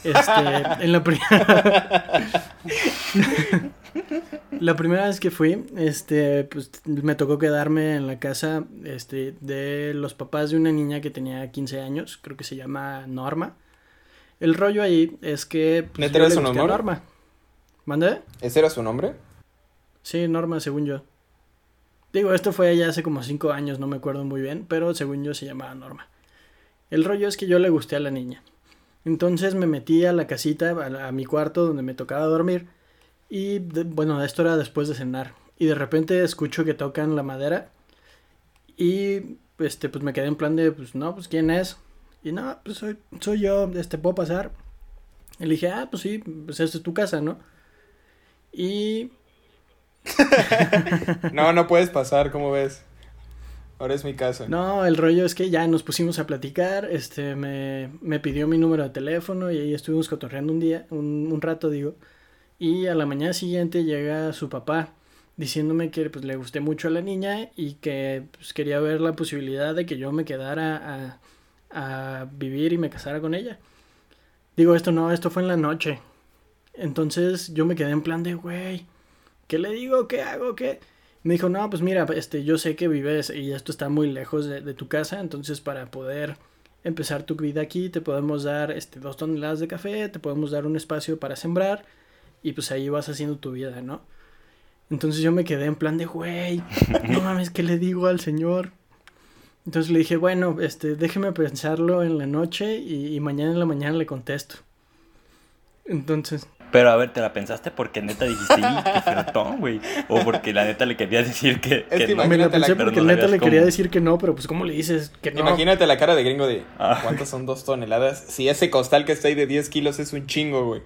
Este, en la primera La primera vez que fui, este, pues me tocó quedarme en la casa, este, de los papás de una niña que tenía 15 años, creo que se llama Norma. El rollo ahí es que... Pues, ¿Neta era su nombre? Norma. ¿Mande? ¿Ese era su nombre? Sí, Norma, según yo. Digo, esto fue ya hace como 5 años, no me acuerdo muy bien, pero según yo se llamaba Norma. El rollo es que yo le gusté a la niña. Entonces me metí a la casita, a mi cuarto donde me tocaba dormir. Y de- bueno, esto era después de cenar. Y de repente escucho que tocan la madera. Y este, pues me quedé en plan de, pues no, pues quién es. Y no, pues soy, soy yo, este, puedo pasar. Y le dije, ah, pues sí, pues esta es tu casa, ¿no? Y No, no puedes pasar, ¿cómo ves? Ahora es mi casa. No, el rollo es que ya nos pusimos a platicar, este, me, me pidió mi número de teléfono y ahí estuvimos cotorreando un día, un, un rato digo, y a la mañana siguiente llega su papá diciéndome que pues le gusté mucho a la niña y que pues, quería ver la posibilidad de que yo me quedara a, a vivir y me casara con ella. Digo, esto no, esto fue en la noche. Entonces yo me quedé en plan de, güey, ¿qué le digo? ¿Qué hago? ¿Qué? Me dijo, no, pues mira, este, yo sé que vives y esto está muy lejos de, de tu casa, entonces para poder empezar tu vida aquí te podemos dar este, dos toneladas de café, te podemos dar un espacio para sembrar y pues ahí vas haciendo tu vida, ¿no? Entonces yo me quedé en plan de, güey, no mames, ¿qué le digo al señor? Entonces le dije, bueno, este, déjeme pensarlo en la noche y, y mañana en la mañana le contesto. Entonces, Pero a ver, ¿te la pensaste porque neta dijiste, "Y, qué fiertón, güey? O porque la neta le quería decir que, Es que no. me la Imagínate la- pensé porque no neta le quería cómo. decir que no, pero pues ¿cómo le dices que no? Imagínate la cara de gringo de Ah. ¿cuántas son dos toneladas? Si ese costal que está ahí de 10 kilos es un chingo, güey.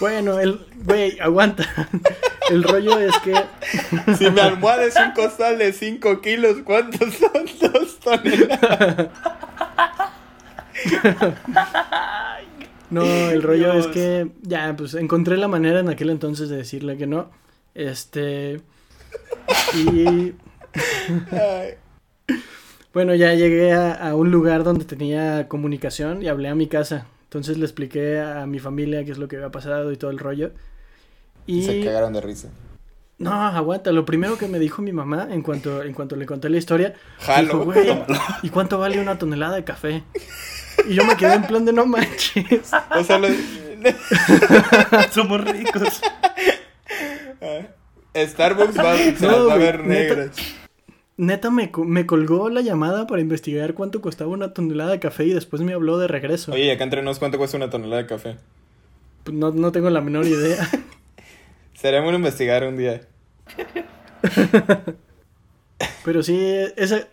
Bueno, el, güey, aguanta. El rollo es que, Si mi almohada es un costal de 5 kilos, ¿cuántos son dos toneladas? no, el rollo Dios. es que, ya, pues encontré la manera en aquel entonces de decirle que no. Este, y bueno, ya llegué a, a un lugar donde tenía comunicación y hablé a mi casa. Entonces le expliqué a mi familia qué es lo que había pasado y todo el rollo. Y se cagaron de risa. no, aguanta, lo primero que me dijo mi mamá en cuanto, en cuanto le conté la historia, Jalo. Dijo, güey, ¿y cuánto vale una tonelada de café? Y yo me quedé en plan de no manches. O sea, lo- Somos ricos. Starbucks va, se No, las va a ver neta. negras. Neta me, co- me colgó la llamada para investigar cuánto costaba una tonelada de café y después me habló de regreso. Oye, acá entre nos, ¿cuánto cuesta una tonelada de café? Pues No, no tengo la menor idea. Sería bueno investigar un día. Pero sí, esa,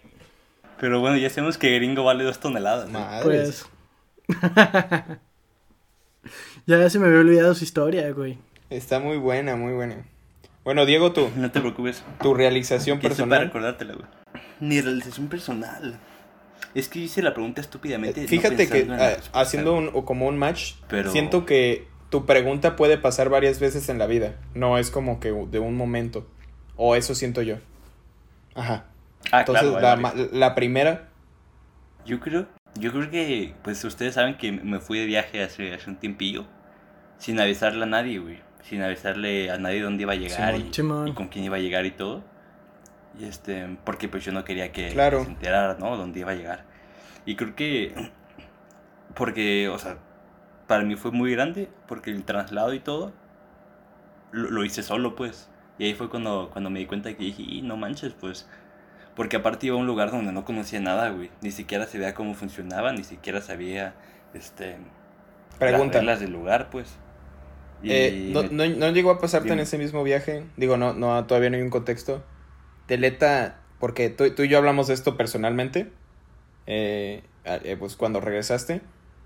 Pero bueno, ya sabemos que gringo vale dos toneladas. ¿no? Madres. pues... ya se me había olvidado su historia, güey. Está muy buena, muy buena. Bueno, Diego, tú, No te preocupes. tu realización Que estoy para personal. recordártela, güey. Mi realización personal. Es que hice la pregunta estúpidamente. no Fíjate que ah, haciendo un, o como un match, Pero- siento que tu pregunta puede pasar varias veces en la vida. No es como que de un momento. O eso siento yo. Ajá. Ah, Entonces, claro, la, la primera, Yo creo, yo creo que, pues ustedes saben que me fui de viaje hace, hace un tiempillo. Sin avisarle a nadie, güey. Sin avisarle a nadie dónde iba a llegar Simón. y, y con quién iba a llegar y todo. Y este, porque pues yo no quería que Claro. se enterara, ¿no? Dónde iba a llegar. Y creo que, porque, o sea, para mí fue muy grande, porque el traslado y todo, lo, lo hice solo, pues. Y ahí fue cuando, cuando me di cuenta que dije, "Y, no manches, pues. Porque aparte iba a un lugar donde no conocía nada, güey. Ni siquiera sabía cómo funcionaba, ni siquiera sabía, este... pregunta. Las reglas del lugar, pues. Eh, no, no- no llegó a pasarte en ese mismo viaje? Digo, no, no, todavía no hay un contexto. Teleta, porque tú, tú y yo hablamos de esto personalmente, eh, eh, pues cuando regresaste,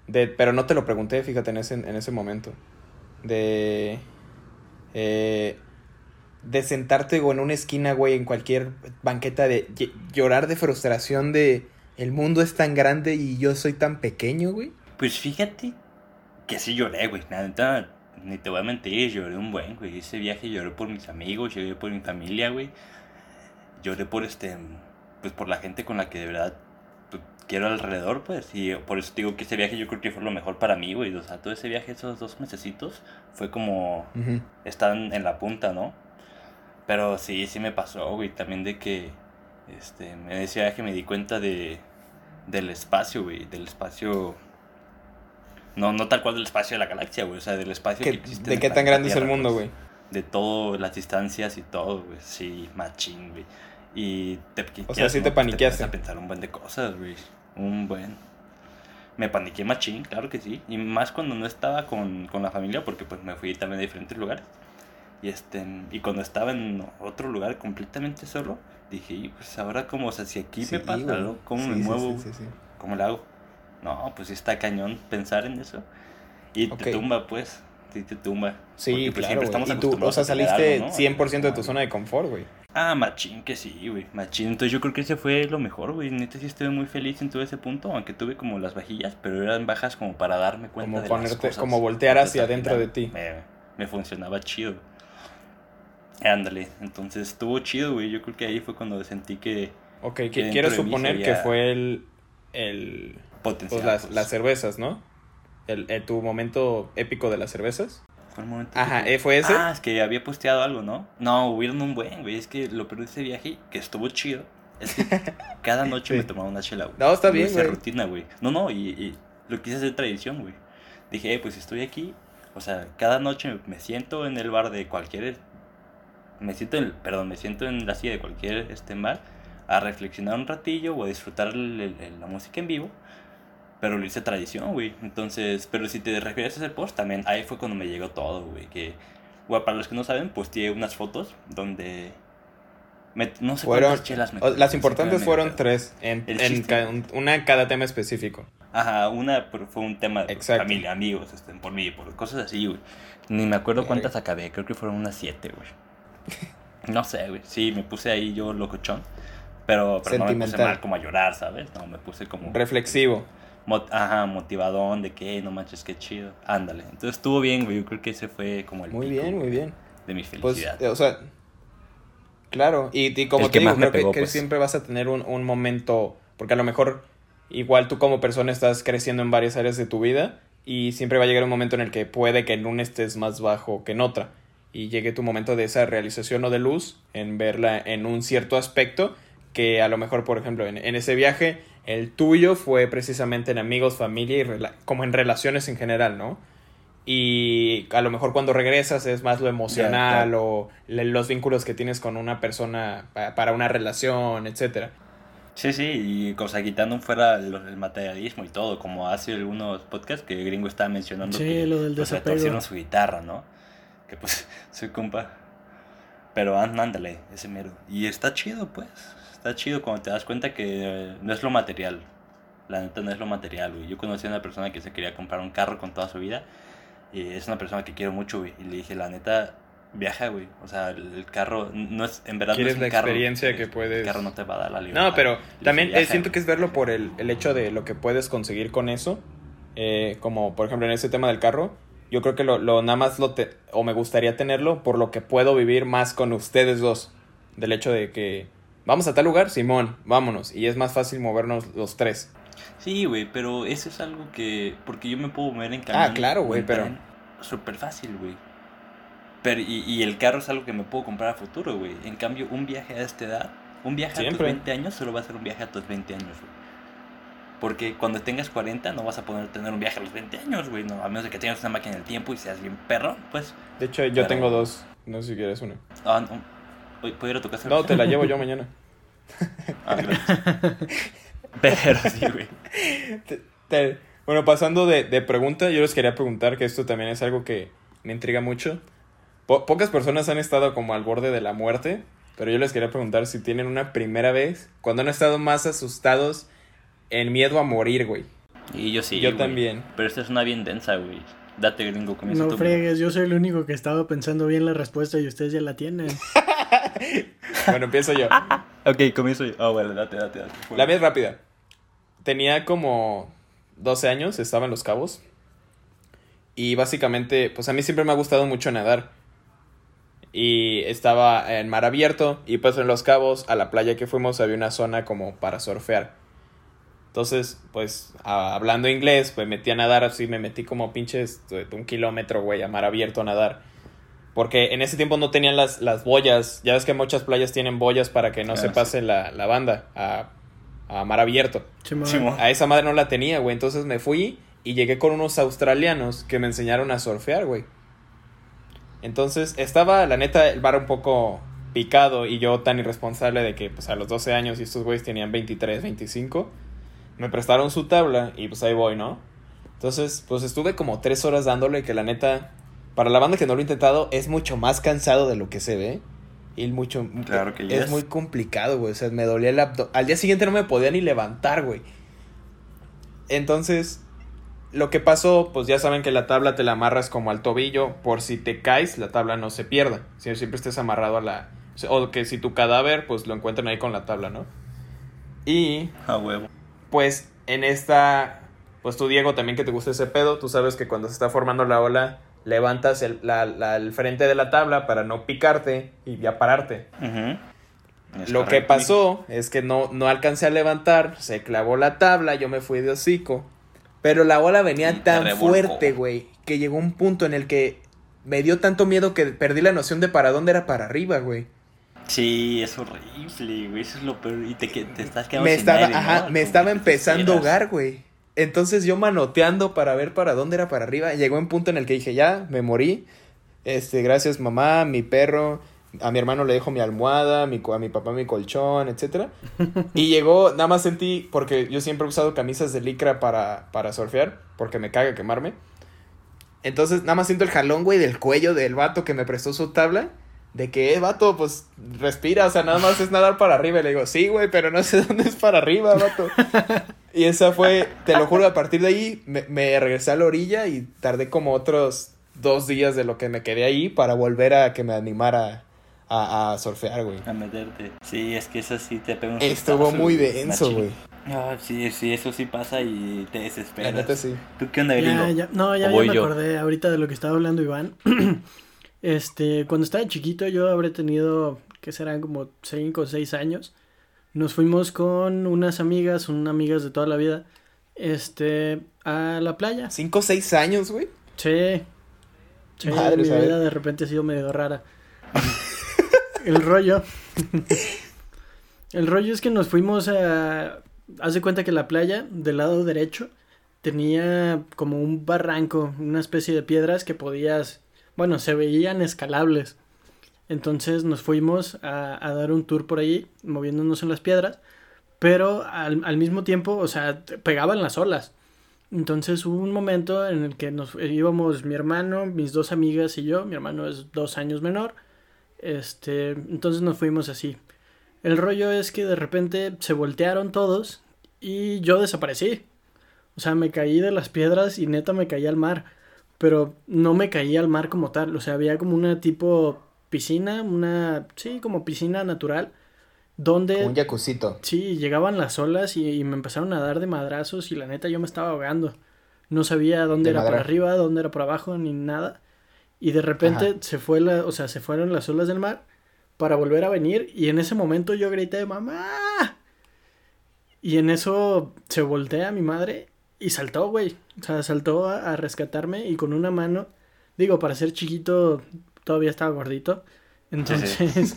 de, pero no te lo pregunté, fíjate, en ese, en ese momento. De, eh, de sentarte o en una esquina, güey, en cualquier banqueta, de ll- llorar de frustración de el mundo es tan grande y yo soy tan pequeño, güey. Pues fíjate que sí lloré, güey. Neta, ni te voy a mentir, lloré un buen, güey. Ese viaje lloré por mis amigos, lloré por mi familia, güey. Lloré por este, pues por la gente con la que de verdad pues, quiero alrededor, pues, y por eso digo que ese viaje yo creo que fue lo mejor para mí, güey. O sea, todo ese viaje, esos dos mesecitos, fue como Ujú. estar en la punta, ¿no? Pero sí, sí me pasó, güey, también de que, este, en ese viaje me di cuenta de, del espacio, güey, del espacio... No, no tal cual del espacio de la galaxia, güey, o sea, del espacio ¿Qué- que existe. ¿De qué tan grande es el mundo, pues. güey? De todo, las distancias y todo, güey, sí, machín, güey. Y te, O sea, sí te paniqueaste. Te a pensar un buen de cosas, güey, un buen... Me paniqué machín, claro que sí. Y más cuando no estaba con, con la familia, porque pues me fui también a diferentes lugares. Y, este, y cuando estaba en otro lugar completamente solo, dije, "Y, pues ahora como, o sea, si aquí Sí, me pasa güey. algo, ¿cómo Sí, me sí, muevo? ¿Cómo le hago? No, pues sí está cañón pensar en eso. Y Ok. te tumba, pues. Sí, te tumba. Sí, Porque, pues, claro, siempre estamos Y tú, o sea, saliste algo, ¿no? 100% de tu zona de confort, güey. Ah, machín que sí, güey. Machín. Entonces yo creo que ese fue lo mejor, güey. Neta sí estuve muy feliz en todo ese punto, aunque tuve como las vajillas, pero eran bajas como para darme cuenta Como de ponerte- las cosas. como voltear hacia adentro de ti. Me, me funcionaba chido. Ándale. Entonces estuvo chido, güey. Yo creo que ahí fue cuando sentí que Ok, Que quiero suponer que fue el... el potencial. pues las, pues, las cervezas, ¿no? El, el- tu momento épico de las cervezas. fue el momento Ajá, que- ¿eh, ¿fue ese? Ah, es que había posteado algo, ¿no? No, hubieron un buen, güey. Es que lo peor de ese viaje, que estuvo chido, es que cada noche Sí. me tomaba una chela, güey. No, está bien, güey. rutina, güey. No, no, y, y lo quise hacer tradición, güey. Dije, eh, pues estoy aquí, o sea, cada noche me siento en el bar de cualquier... Me siento en, perdón, me siento en la silla de cualquier este bar a reflexionar un ratillo o a disfrutar el- el- la música en vivo. Pero lo hice tradición, güey. Entonces, pero si te refieres a ese post, también ahí fue cuando me llegó todo, güey. Que, güey, para los que no saben, posteé unas fotos donde. me- no sé Fueron, cuántas chelas me las importantes fueron tres, en, en una en cada tema específico. Ajá, una fue un tema de Exacto. familia, amigos, este, por mí, por cosas así, güey. Ni me acuerdo cuántas acabé, creo que fueron unas siete, güey. No sé, güey. Sí, me puse ahí yo locochón. Pero, pero no me puse Sentimental. mal como a llorar, ¿sabes? No, me puse como. Reflexivo. Mot- Ajá, motivadón de que no manches, qué chido. Ándale. Entonces estuvo bien, güey. Yo creo que ese fue como el Muy pico, bien, muy bien. de mi Pues, felicidad. eh, o sea, claro, y, y como El te digo, creo pegó, que, pues. siempre vas a tener un, un momento, porque a lo mejor igual tú como persona estás creciendo en varias áreas de tu vida y siempre va a llegar un momento en el que puede que en una estés más bajo que en otra y llegue tu momento de esa realización o de luz en verla en un cierto aspecto que a lo mejor, por ejemplo, en, en ese viaje, el tuyo fue precisamente en amigos, familia y como en relaciones en general, ¿no? Y a lo mejor cuando regresas es más lo emocional claro. o los vínculos que tienes con una persona pa- para una relación, etcétera. Sí, sí, y cosa quitando fuera el materialismo y todo, como hace algunos podcasts que Gringo estaba mencionando Sí, que lo del pues, su guitarra, ¿no? Que pues soy compa. Pero án- ándale, ese mero. Y está chido, pues. Está chido cuando te das cuenta que eh, no es lo material. La neta no es lo material, güey. Yo conocí a una persona que se quería comprar un carro con toda su vida. Y es una persona que quiero mucho, güey. Y le dije, la neta, viaja, güey. O sea, el, carro no es, en verdad no es un la carro, experiencia que puedes- El carro no te va a dar la libertad. No, pero Le dije, también eh, "Viaja, siento güey". que es verlo por el, el hecho de lo que puedes conseguir con eso. Eh, como por ejemplo en ese tema del carro. Yo creo que lo, lo nada más lo te, o me gustaría tenerlo por lo que puedo vivir más con ustedes dos. Del hecho de que vamos a tal lugar, Simón, vámonos. Y es más fácil movernos los tres. Sí, güey, pero eso es algo que. Porque yo me puedo mover en camión. Ah, claro, güey, pero- Súper fácil, güey. Pero, y, y el carro es algo que me puedo comprar a futuro, güey. En cambio, un viaje a esta edad, un viaje a tus Siempre. 20 años, solo va a ser un viaje a tus 20 años, güey. Porque cuando tengas 40 no vas a poder tener un viaje a los 20 años, güey. No, a menos de que tengas una máquina del tiempo y seas bien perro, pues. De hecho, yo Pero- tengo dos. No sé si quieres una. Ah, no. ¿Puedo ir a tu casa? No, te la llevo yo mañana. Ah. Pero sí, güey. Te- te- bueno, pasando de, de pregunta, yo les quería preguntar que esto también es algo que me intriga mucho. Po- pocas personas han estado como al borde de la muerte, pero yo les quería preguntar si tienen una primera vez cuando han estado más asustados en miedo a morir, güey. Y yo sí. Yo güey. también. Pero esta es una bien densa, güey. Date, gringo, comienza No tú. fregues, yo soy el único que estaba pensando bien la respuesta y ustedes ya la tienen. Bueno, empiezo yo. Ok, comienzo yo. Ah, bueno, date, date, date. La mía es rápida. Tenía como 12 años, estaba en Los Cabos. Y básicamente, pues a mí siempre me ha gustado mucho nadar. Y estaba en mar abierto. Y pues en Los Cabos, a la playa que fuimos, había una zona como para surfear. Entonces, pues, a- hablando inglés, pues metí a nadar así, me metí como pinches un kilómetro, güey, a mar abierto a nadar. Porque en ese tiempo no tenían las, las boyas. Ya ves que muchas playas tienen boyas para que no Ah, se sí. pase la, la banda a, a mar abierto. A esa madre no la tenía, güey. Entonces me fui y llegué con unos australianos que me enseñaron a surfear, güey. Entonces estaba, la neta, el bar un poco picado y yo tan irresponsable de que, pues a los 12 años y estos güeyes tenían 23, 25, me prestaron su tabla y pues ahí voy, ¿no? Entonces, pues estuve como tres horas dándole que la neta, para la banda que no lo he intentado, es mucho más cansado de lo que se ve. Y mucho... Claro que Es yes. muy complicado, güey. O sea, me dolía el abdomen. Al día siguiente no me podía ni levantar, güey. Entonces, lo que pasó, pues ya saben que la tabla te la amarras como al tobillo. Por si te caes, la tabla no se pierda. Si siempre estés amarrado a la... O que si tu cadáver, pues lo encuentran ahí con la tabla, ¿no? Y A huevo. Pues en esta, pues tú Diego también que te gusta ese pedo, tú sabes que cuando se está formando la ola, levantas el, la- la- el frente de la tabla para no picarte y ya pararte. Lo que pasó es que no, no alcancé a levantar, se clavó la tabla, yo me fui de hocico, pero la ola venía tan fuerte, güey, que llegó un punto en el que me dio tanto miedo que perdí la noción de para dónde era para arriba, güey. Sí, es horrible, güey. Eso es lo peor. Y te, te estás quedando me sin estaba, ajá, me estaba empezando a ahogar, güey. Entonces yo manoteando para ver para dónde era para arriba. Llegó un punto en el que dije, ya, me morí. Este, gracias mamá, mi perro, a mi hermano le dejo mi almohada, mi, a mi papá mi colchón, etcétera. Y llegó, nada más sentí, porque yo siempre he usado camisas de licra para, para surfear, porque me caga quemarme. Entonces, nada más siento el jalón, güey, del cuello del vato que me prestó su tabla. De que, eh, vato, pues respira, o sea, nada más es nadar para arriba. Y le digo, sí, güey, pero no sé dónde es para arriba, vato. y esa fue, te lo juro, a partir de ahí me, me regresé a la orilla y tardé como otros dos días de lo que me quedé ahí para volver a que me animara a, a surfear, güey. A meterte. Sí, es que eso sí te pega un Estuvo muy denso, güey. Ah, sí, sí, eso sí pasa y te desesperas. La neta sí. ¿Tú qué onda, gringo? Ya, ya, no, ya, ¿O ya me yo? acordé ahorita de lo que estaba hablando Iván. este, cuando estaba chiquito yo habré tenido, que serán como 5 o 6 años. Nos fuimos con unas amigas, unas amigas de toda la vida, este, a la playa. Cinco o seis años, güey. Sí. Sí, Madres, mi ver. vida de repente ha sido medio rara. El rollo. El rollo es que nos fuimos a. Haz de cuenta que la playa, del lado derecho, tenía como un barranco, una especie de piedras que podías. Bueno, se veían escalables. Entonces nos fuimos a, dar un tour por ahí, moviéndonos en las piedras. Pero al, al mismo tiempo, o sea, pegaban las olas. Entonces hubo un momento en el que nos íbamos mi hermano, mis dos amigas y yo. Mi hermano es dos años menor. Este, entonces nos fuimos así. El rollo es que de repente se voltearon todos y yo desaparecí. O sea, me caí de las piedras y neta me caí al mar. Pero no me caí al mar como tal. O sea, había como una tipo piscina, una, sí, como piscina natural. Donde Un jacuzito. Sí, llegaban las olas y, y me empezaron a dar de madrazos y la neta yo me estaba ahogando. No sabía dónde De era para madra- arriba, dónde era para abajo, ni nada. Y de repente Ajá. se fue la, o sea, se fueron las olas del mar para volver a venir y en ese momento yo grité, "Mamá." Y en eso se voltea mi madre y saltó, güey. O sea, saltó a, a rescatarme y con una mano, digo, para ser chiquito todavía estaba gordito. Entonces,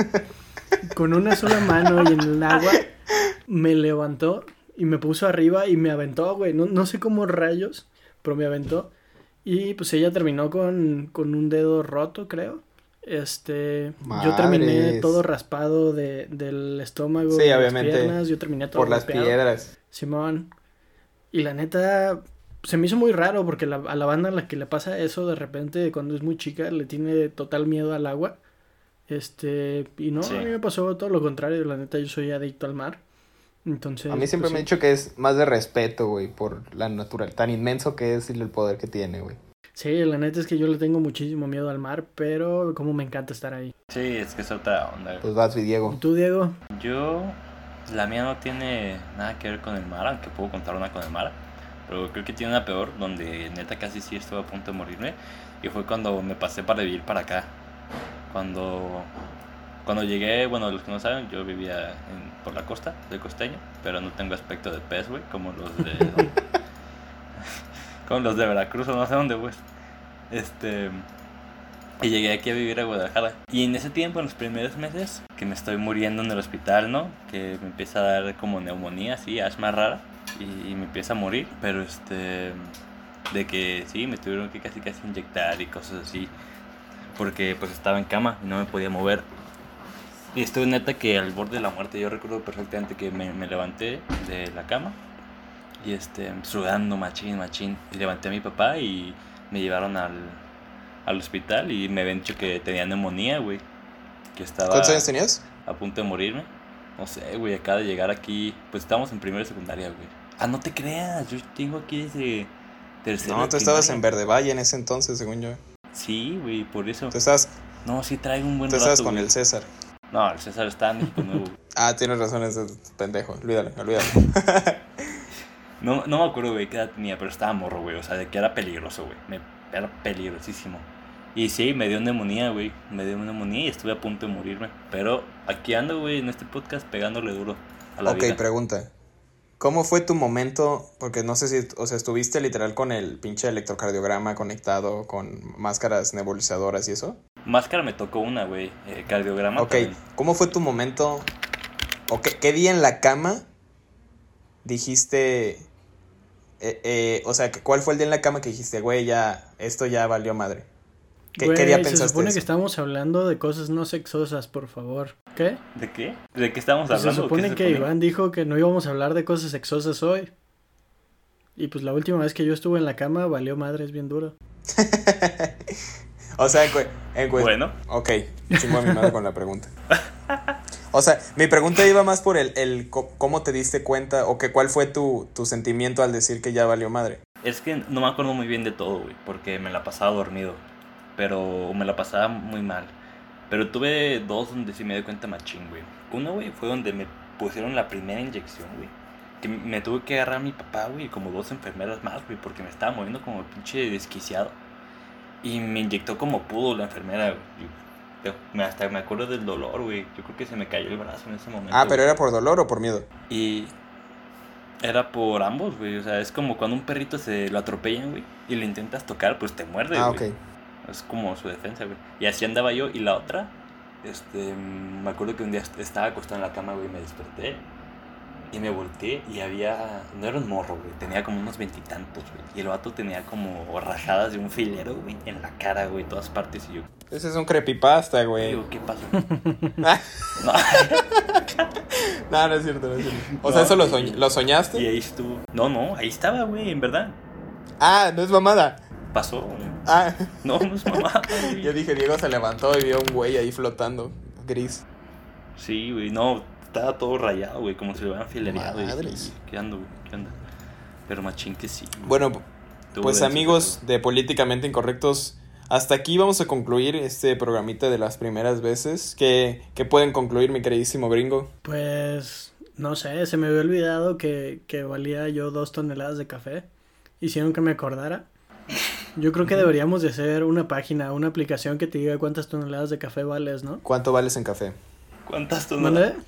con una sola mano y en el agua, me levantó y me puso arriba y me aventó, güey. No, no sé cómo rayos, pero me aventó. Y pues ella terminó con, con un dedo roto, creo. Este, yo terminé todo raspado de, del estómago, Sí, de las obviamente, piernas, yo terminé todo Por las piedras. Simón. Y la neta, se me hizo muy raro porque la- a la banda a la que le pasa eso de repente cuando es muy chica le tiene total miedo al agua. Este, y no, Sí. a mí me pasó todo lo contrario, la neta yo soy adicto al mar. Entonces, A mí siempre pues, me han sí. dicho que es más de respeto, güey, por la natural, tan inmenso que es y el poder que tiene, güey. Sí, la neta es que yo le tengo muchísimo miedo al mar, pero como me encanta estar ahí. Sí, es que es otra onda. güey. Pues vas, mi ¿Y Diego. tú, Diego? Yo, la mía no tiene nada que ver con el mar, aunque puedo contar una con el mar. Pero creo que tiene una peor, donde neta casi sí estuve a punto de morirme. Y fue cuando me pasé para vivir para acá. Cuando Cuando llegué, bueno, los que no saben, yo vivía en- por la costa, soy costeño, pero no tengo aspecto de pez, güey, como los de... como los de Veracruz o no sé dónde, pues. Este... Y llegué aquí a vivir a Guadalajara. Y en ese tiempo, en los primeros meses, que me estoy muriendo en el hospital, ¿no? Que me empieza a dar como neumonía, así, asma rara. Y, y me empieza a morir. Pero este... De que sí, me tuvieron que casi casi inyectar y cosas así. Porque pues estaba en cama y no me podía mover. Y estuve neta que al borde de la muerte. Yo recuerdo perfectamente que me, me levanté de la cama. Y este, sudando machín, machín. Y levanté a mi papá y me llevaron al, al hospital y me habían dicho que tenía neumonía, güey. Que estaba ¿Cuántos años tenías? a punto de morirme. No sé, güey, acaba de llegar aquí. Pues estábamos en primera y secundaria, güey. Ah, no te creas, yo tengo aquí desde tercero. No, tú estabas en. Verde Valle en ese entonces, según yo. Sí, güey, por eso. Tú estabas, No, sí traigo un buen tú rato, estabas con güey. el César. No, el César está en México Nuevo. Ah, tienes razón, ese pendejo. Olvídalo, olvídalo. No, no me acuerdo, güey, qué edad tenía, pero estaba morro, güey. O sea, de que era peligroso, güey. Era peligrosísimo. Y sí, me dio neumonía, güey. Me dio neumonía y estuve a punto de morirme. Pero aquí ando, güey, en este podcast pegándole duro a la ok, vida. pregunta. ¿Cómo fue tu momento? Porque no sé si, o sea, estuviste literal con el pinche electrocardiograma conectado, con máscaras nebulizadoras y eso. Máscara me tocó una, güey. eh, cardiograma. Ok, también. ¿cómo fue tu momento? ¿O qué, qué día en la cama dijiste... eh, eh, o sea, ¿cuál fue el día en la cama que dijiste, güey, ya, esto ya valió madre? ¿Qué, qué Güey, día Se supone eso? que estamos hablando de cosas no sexosas, por favor. ¿Qué? ¿De qué? ¿De qué estamos Pues se hablando? ¿Qué supone que Iván dijo que no íbamos a hablar de cosas sexosas hoy. Y pues la última vez que yo estuve en la cama valió madres bien duro. O sea, en, Bueno, Ok, chingo a mi madre con la pregunta. O sea, mi pregunta iba más por el, el cómo te diste cuenta o que cuál fue tu, tu sentimiento al decir que ya valió madre. es que no me acuerdo muy bien de todo, güey. Porque me la pasaba dormido. Pero me la pasaba muy mal. Pero tuve dos donde sí me di cuenta machín, güey. Uno, güey, fue donde me pusieron la primera inyección, güey. Que me tuve que agarrar a mi papá, güey, como dos enfermeras más, güey, porque me estaba moviendo como pinche desquiciado. Y me inyectó como pudo la enfermera, güey. Hasta me acuerdo del dolor, güey. Yo creo que se me cayó el brazo en ese momento. Ah, pero güey. era por dolor o por miedo. Y era por ambos, güey. O sea, es como cuando un perrito se lo atropellan, güey, y le intentas tocar, pues te muerde, Ah, güey. ok. Es como su defensa, güey. Y así andaba yo. Y la otra, este, me acuerdo que un día est- estaba acostado en la cama, güey, y me desperté. Y me volteé y había, no era un morro, güey, tenía como unos veintitantos, güey. Y el vato tenía como rajadas de un filero, güey, en la cara, güey, todas partes. Y yo, Ese es un creepypasta, güey. digo, ¿qué pasó? No. no, no es cierto, no es cierto. O No, sea, ¿eso lo, soñ- lo Y soñaste? ahí estuvo. No, no, ahí estaba, güey, en verdad. Ah, no es mamada. Pasó, güey. Ah, No, no es mamá, güey. yo dije, Diego se levantó y vio un güey ahí flotando, gris. Sí, güey, no, estaba todo rayado, güey, como si lo hubieran filereado. y- Madres. ¿Qué ando, güey? ¿Qué onda? Pero machín que sí. güey. Bueno, Pues amigos de Políticamente Incorrectos, hasta aquí vamos a concluir este programita de las primeras veces. ¿Qué, qué pueden concluir, mi queridísimo gringo? Pues no sé, se me había olvidado que, que valía yo dos toneladas de café. Hicieron que me acordara. Yo creo que deberíamos de hacer una página, una aplicación que te diga cuántas toneladas de café vales, ¿no? ¿Cuánto vales en café? ¿Cuántas toneladas? ¿Mande?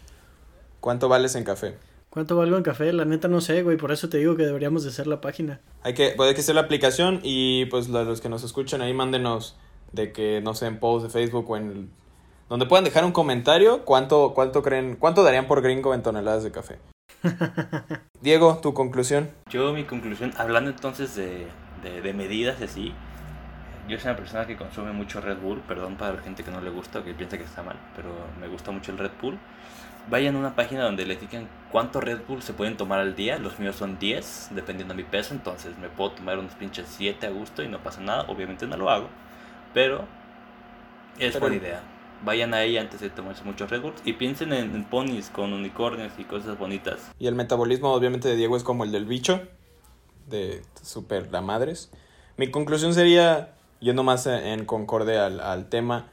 ¿Cuánto vales en café? ¿Cuánto valgo en café? La neta no sé, güey, por eso te digo que deberíamos de hacer la página. Hay que, puede que sea la aplicación y pues los que nos escuchan ahí mándenos de que, no sé, en post de Facebook o en... el- donde puedan dejar un comentario cuánto, cuánto creen, cuánto darían por gringo en toneladas de café. Diego, tu conclusión. Yo, mi conclusión, hablando entonces de, de, de medidas y así, yo soy una persona que consume mucho Red Bull, perdón para la gente que no le gusta o que piensa que está mal, pero me gusta mucho el Red Bull. Vayan a una página donde les digan cuánto Red Bull se pueden tomar al día. Los míos son 10, dependiendo de mi peso. Entonces me puedo tomar unos pinches 7 a gusto y no pasa nada. Obviamente no lo hago. Pero es Pero- buena idea. Vayan ahí antes de tomarse muchos Red Bulls y piensen en, en ponis con unicornios y cosas bonitas. Y el metabolismo, obviamente, de Diego es como el del bicho, de super la madres. Mi conclusión sería, yendo más en en concorde al, al tema,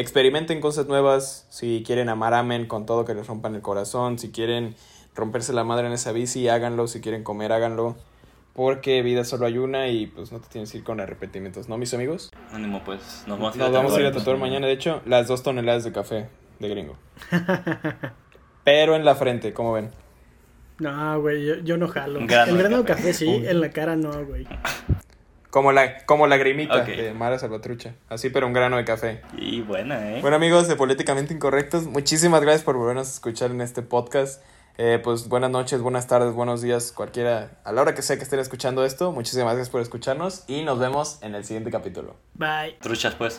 experimenten cosas nuevas. Si quieren amar, amen con todo que les rompan el corazón. Si quieren romperse la madre en esa bici, háganlo. Si quieren comer, háganlo. Porque vida solo hay una y pues no te tienes que ir con arrepentimientos, ¿no, mis amigos? Ánimo, pues. Nos vamos a ir Nos a vamos a ir a tatuar. mañana. De hecho, las dos toneladas de café. de gringo. Pero en la frente, ¿cómo ven? No, güey, yo, yo no jalo. Un grano el de grano de café. café sí, Uy. en la cara no, güey. Como la, como la grimita Ok. de Mara Salvatrucha. Así, pero un grano de café. Y buena, ¿eh? Bueno amigos de Políticamente Incorrectos, muchísimas gracias por volvernos a escuchar en este podcast. Eh, pues buenas noches, buenas tardes, buenos días, cualquiera, a la hora que sea que estén escuchando esto. Muchísimas gracias por escucharnos y nos vemos en el siguiente capítulo. Bye. Truchas, pues.